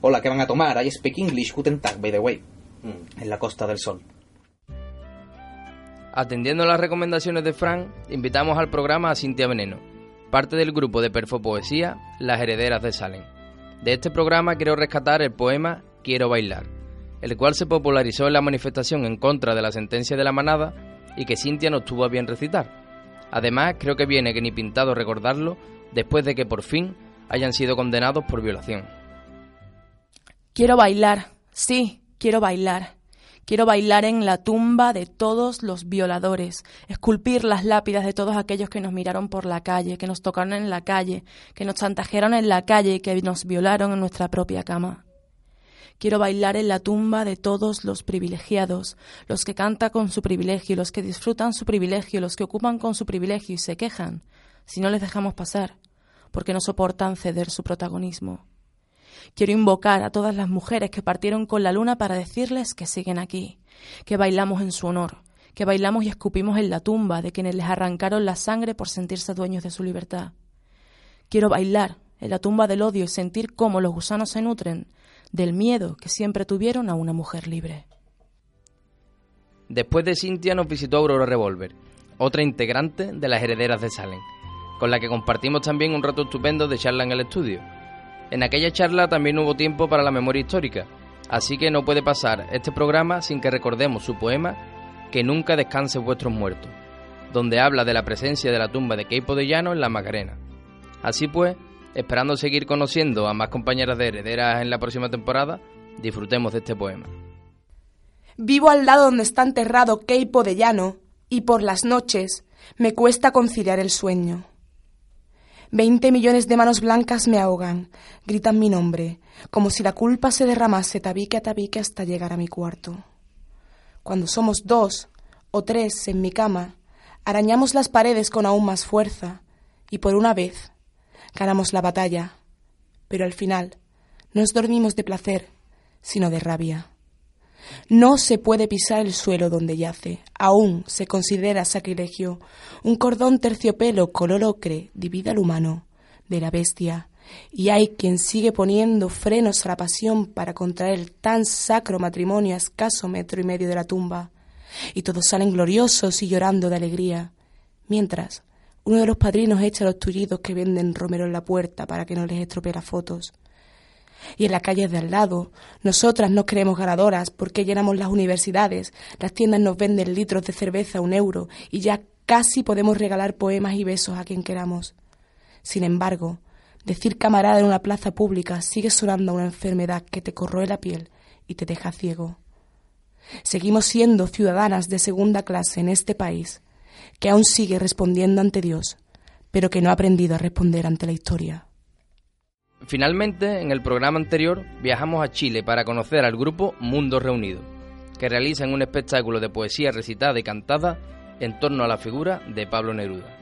Speaker 19: Hola, ¿qué van a tomar? I speak English, guten Tag, by the way. En la Costa del Sol.
Speaker 7: Atendiendo las recomendaciones de Frank, invitamos al programa a Cintia Veneno, parte del grupo de perfopoesía Las Herederas de Salem. De este programa quiero rescatar el poema Quiero bailar, el cual se popularizó en la manifestación en contra de la sentencia de la manada y que Cintia nos tuvo a bien recitar. Además, creo que viene que ni pintado recordarlo después de que por fin hayan sido condenados por violación.
Speaker 20: Quiero bailar, sí, quiero bailar. Quiero bailar en la tumba de todos los violadores, esculpir las lápidas de todos aquellos que nos miraron por la calle, que nos tocaron en la calle, que nos chantajearon en la calle y que nos violaron en nuestra propia cama. Quiero bailar en la tumba de todos los privilegiados, los que cantan con su privilegio, los que disfrutan su privilegio, los que ocupan con su privilegio y se quejan si no les dejamos pasar, porque no soportan ceder su protagonismo. Quiero invocar a todas las mujeres que partieron con la luna para decirles que siguen aquí, que bailamos en su honor, que bailamos y escupimos en la tumba de quienes les arrancaron la sangre por sentirse dueños de su libertad. Quiero bailar en la tumba del odio y sentir cómo los gusanos se nutren del miedo que siempre tuvieron a una mujer libre.
Speaker 7: Después de Cintia nos visitó Aurora Revolver, otra integrante de las herederas de Salem, con la que compartimos también un rato estupendo de charla en el estudio. En aquella charla también hubo tiempo para la memoria histórica, así que no puede pasar este programa sin que recordemos su poema Que nunca descanse vuestros muertos, donde habla de la presencia de la tumba de Keipo de Llano en la Macarena. Así pues, esperando seguir conociendo a más compañeras de herederas en la próxima temporada, disfrutemos de este poema.
Speaker 21: Vivo al lado donde está enterrado Keipo de Llano y por las noches me cuesta conciliar el sueño. Veinte millones de manos blancas me ahogan, gritan mi nombre, como si la culpa se derramase tabique a tabique hasta llegar a mi cuarto. Cuando somos dos o tres en mi cama, arañamos las paredes con aún más fuerza, y por una vez ganamos la batalla, pero al final no nos dormimos de placer, sino de rabia. No se puede pisar el suelo donde yace, aún se considera sacrilegio. Un cordón terciopelo color ocre divide al humano de la bestia, y hay quien sigue poniendo frenos a la pasión para contraer tan sacro matrimonio a escaso metro y medio de la tumba, y todos salen gloriosos y llorando de alegría, mientras uno de los padrinos echa los tullidos que venden romero en la puerta para que no les estropee las fotos y en las calles de al lado. Nosotras nos creemos ganadoras porque llenamos las universidades, las tiendas nos venden litros de cerveza a un euro y ya casi podemos regalar poemas y besos a quien queramos. Sin embargo, decir camarada en una plaza pública sigue sonando una enfermedad que te corroe la piel y te deja ciego. Seguimos siendo ciudadanas de segunda clase en este país, que aún sigue respondiendo ante Dios, pero que no ha aprendido a responder ante la historia.
Speaker 7: Finalmente, en el programa anterior viajamos a Chile para conocer al grupo Mundo Reunido, que realizan un espectáculo de poesía recitada y cantada en torno a la figura de Pablo Neruda.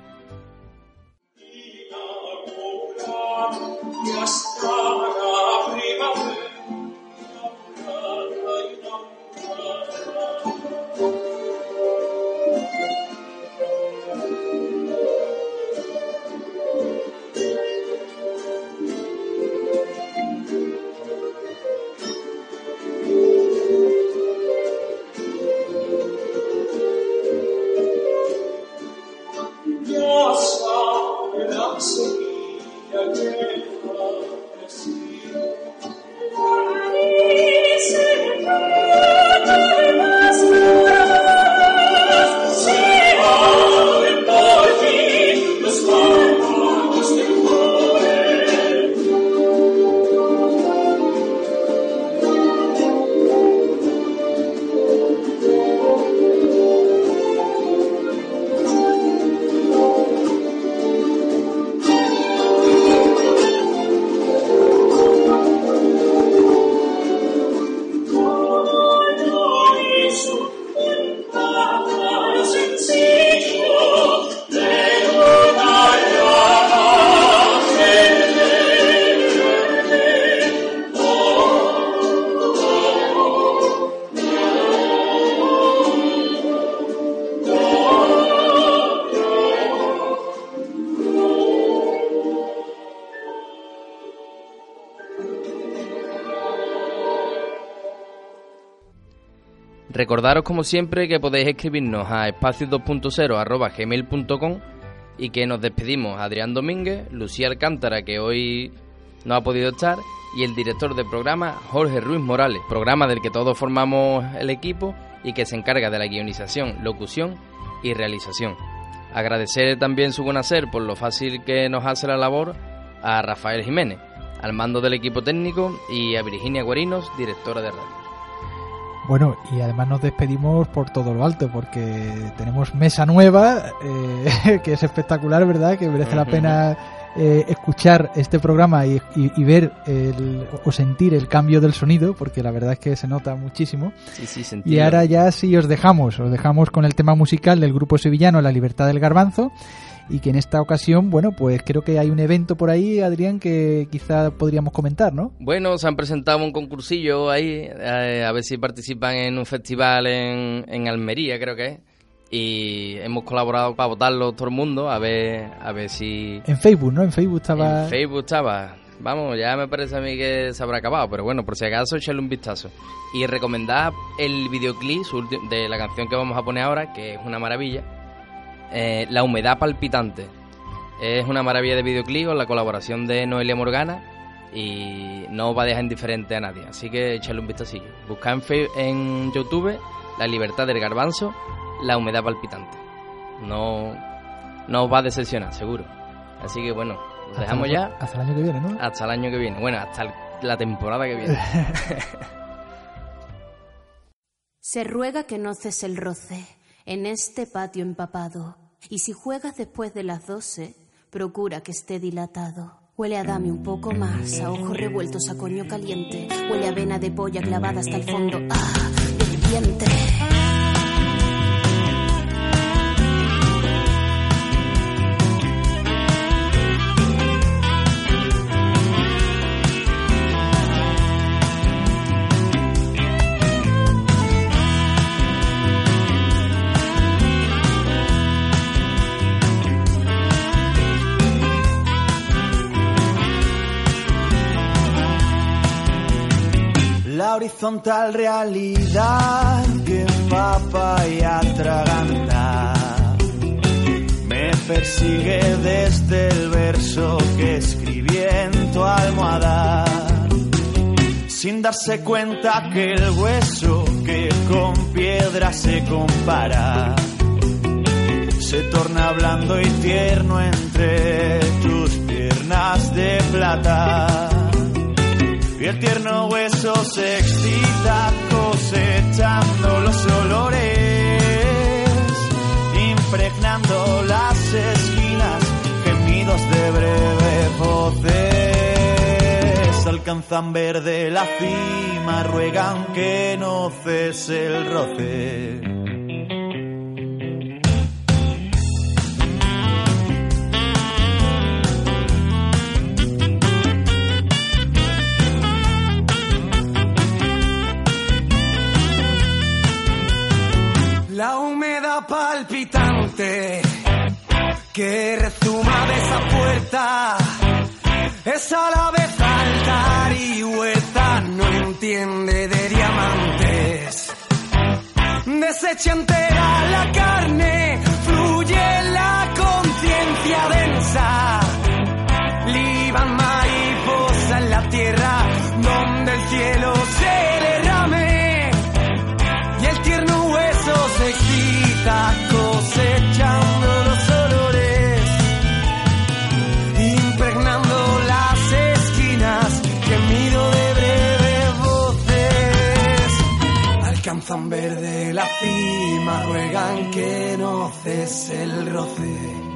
Speaker 7: Recordaros como siempre que podéis escribirnos a espacios2.0 gmail.com y que nos despedimos Adrián Domínguez, Lucía Alcántara, que hoy no ha podido estar, y el director del programa, Jorge Ruiz Morales, programa del que todos formamos el equipo y que se encarga de la guionización, locución y realización. Agradecer también su hacer por lo fácil que nos hace la labor a Rafael Jiménez, al mando del equipo técnico, y a Virginia Guarinos, directora de radio.
Speaker 6: Bueno, y además nos despedimos por todo lo alto, porque tenemos mesa nueva, eh, que es espectacular, ¿verdad? Que merece la pena eh, escuchar este programa y, ver o sentir el cambio del sonido, porque la verdad es que se nota muchísimo. y ahora ya sí os dejamos, os dejamos con el tema musical del grupo sevillano La Libertad del Garbanzo y que en esta ocasión, bueno, pues creo que hay un evento por ahí, Adrián, que quizá podríamos comentar, ¿no?
Speaker 7: Bueno, se han presentado un concursillo ahí, eh, a ver si participan en un festival en, en Almería, creo que es y hemos colaborado para votarlo todo el mundo a ver a ver si
Speaker 6: en Facebook no en Facebook estaba
Speaker 7: en Facebook estaba. Vamos ya me parece a mí que se habrá acabado pero bueno por si acaso echarle un vistazo. Y recomendar el videoclip de la canción que vamos a poner ahora que es una maravilla eh, la humedad palpitante es una maravilla de videoclip con la colaboración de Noelia Morgana y no va a dejar indiferente a nadie así que echarle un vistacillo busca en, en YouTube la libertad del garbanzo la humedad palpitante. No, no os va a decepcionar, seguro. Así que bueno, nos dejamos ya.
Speaker 6: Hasta el año que viene, ¿no?
Speaker 7: Hasta el año que viene. Bueno, hasta la temporada que viene.
Speaker 22: Se ruega que no cese el roce en este patio empapado. Y si juegas después de las doce, procura que esté dilatado. Huele a dame un poco más, a ojos revueltos a coño caliente. Huele a vena de polla clavada hasta el fondo. ¡Ah! Del vientre.
Speaker 23: Horizontal realidad que empapa y atraganta. Me persigue desde el verso que escribí en tu almohada. Sin darse cuenta que el hueso que con piedra se compara se torna blando y tierno entre tus piernas de plata y el tierno hueso se excita cosechando los olores, impregnando las esquinas, gemidos de breve voces. Alcanzan verde la cima, ruegan que no cese el roce. Palpitante que rezuma de esa puerta es a la vez altar y huerta, no entiende de diamantes. Desecha entera la carne, fluye la conciencia densa, liban mariposa en la Alcanzan verde la cima, ruegan que no cese el roce.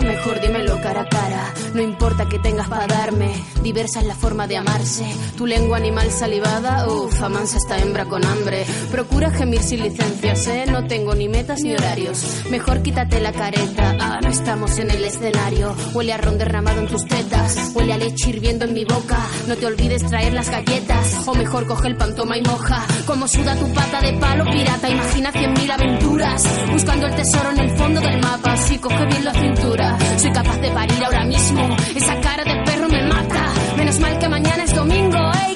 Speaker 22: Mejor dímelo cara a cara. No importa que tengas para darme, diversa es la forma de amarse. Tu lengua animal salivada, uff, amansa esta hembra con hambre. Procura gemir sin licencias, ¿eh? No tengo ni metas ni horarios. Mejor quítate la careta, ah, no estamos en el escenario. Huele a ron derramado en tus tetas, huele a leche hirviendo en mi boca. No te olvides traer las galletas, o mejor coge el pan, toma y moja. Como suda tu pata de palo pirata, imagina cien mil aventuras. Buscando el tesoro en el fondo del mapa, así coge bien la cintura. Soy capaz de parir ahora mismo esa cara de perro me mata. Menos mal que mañana es domingo, ey,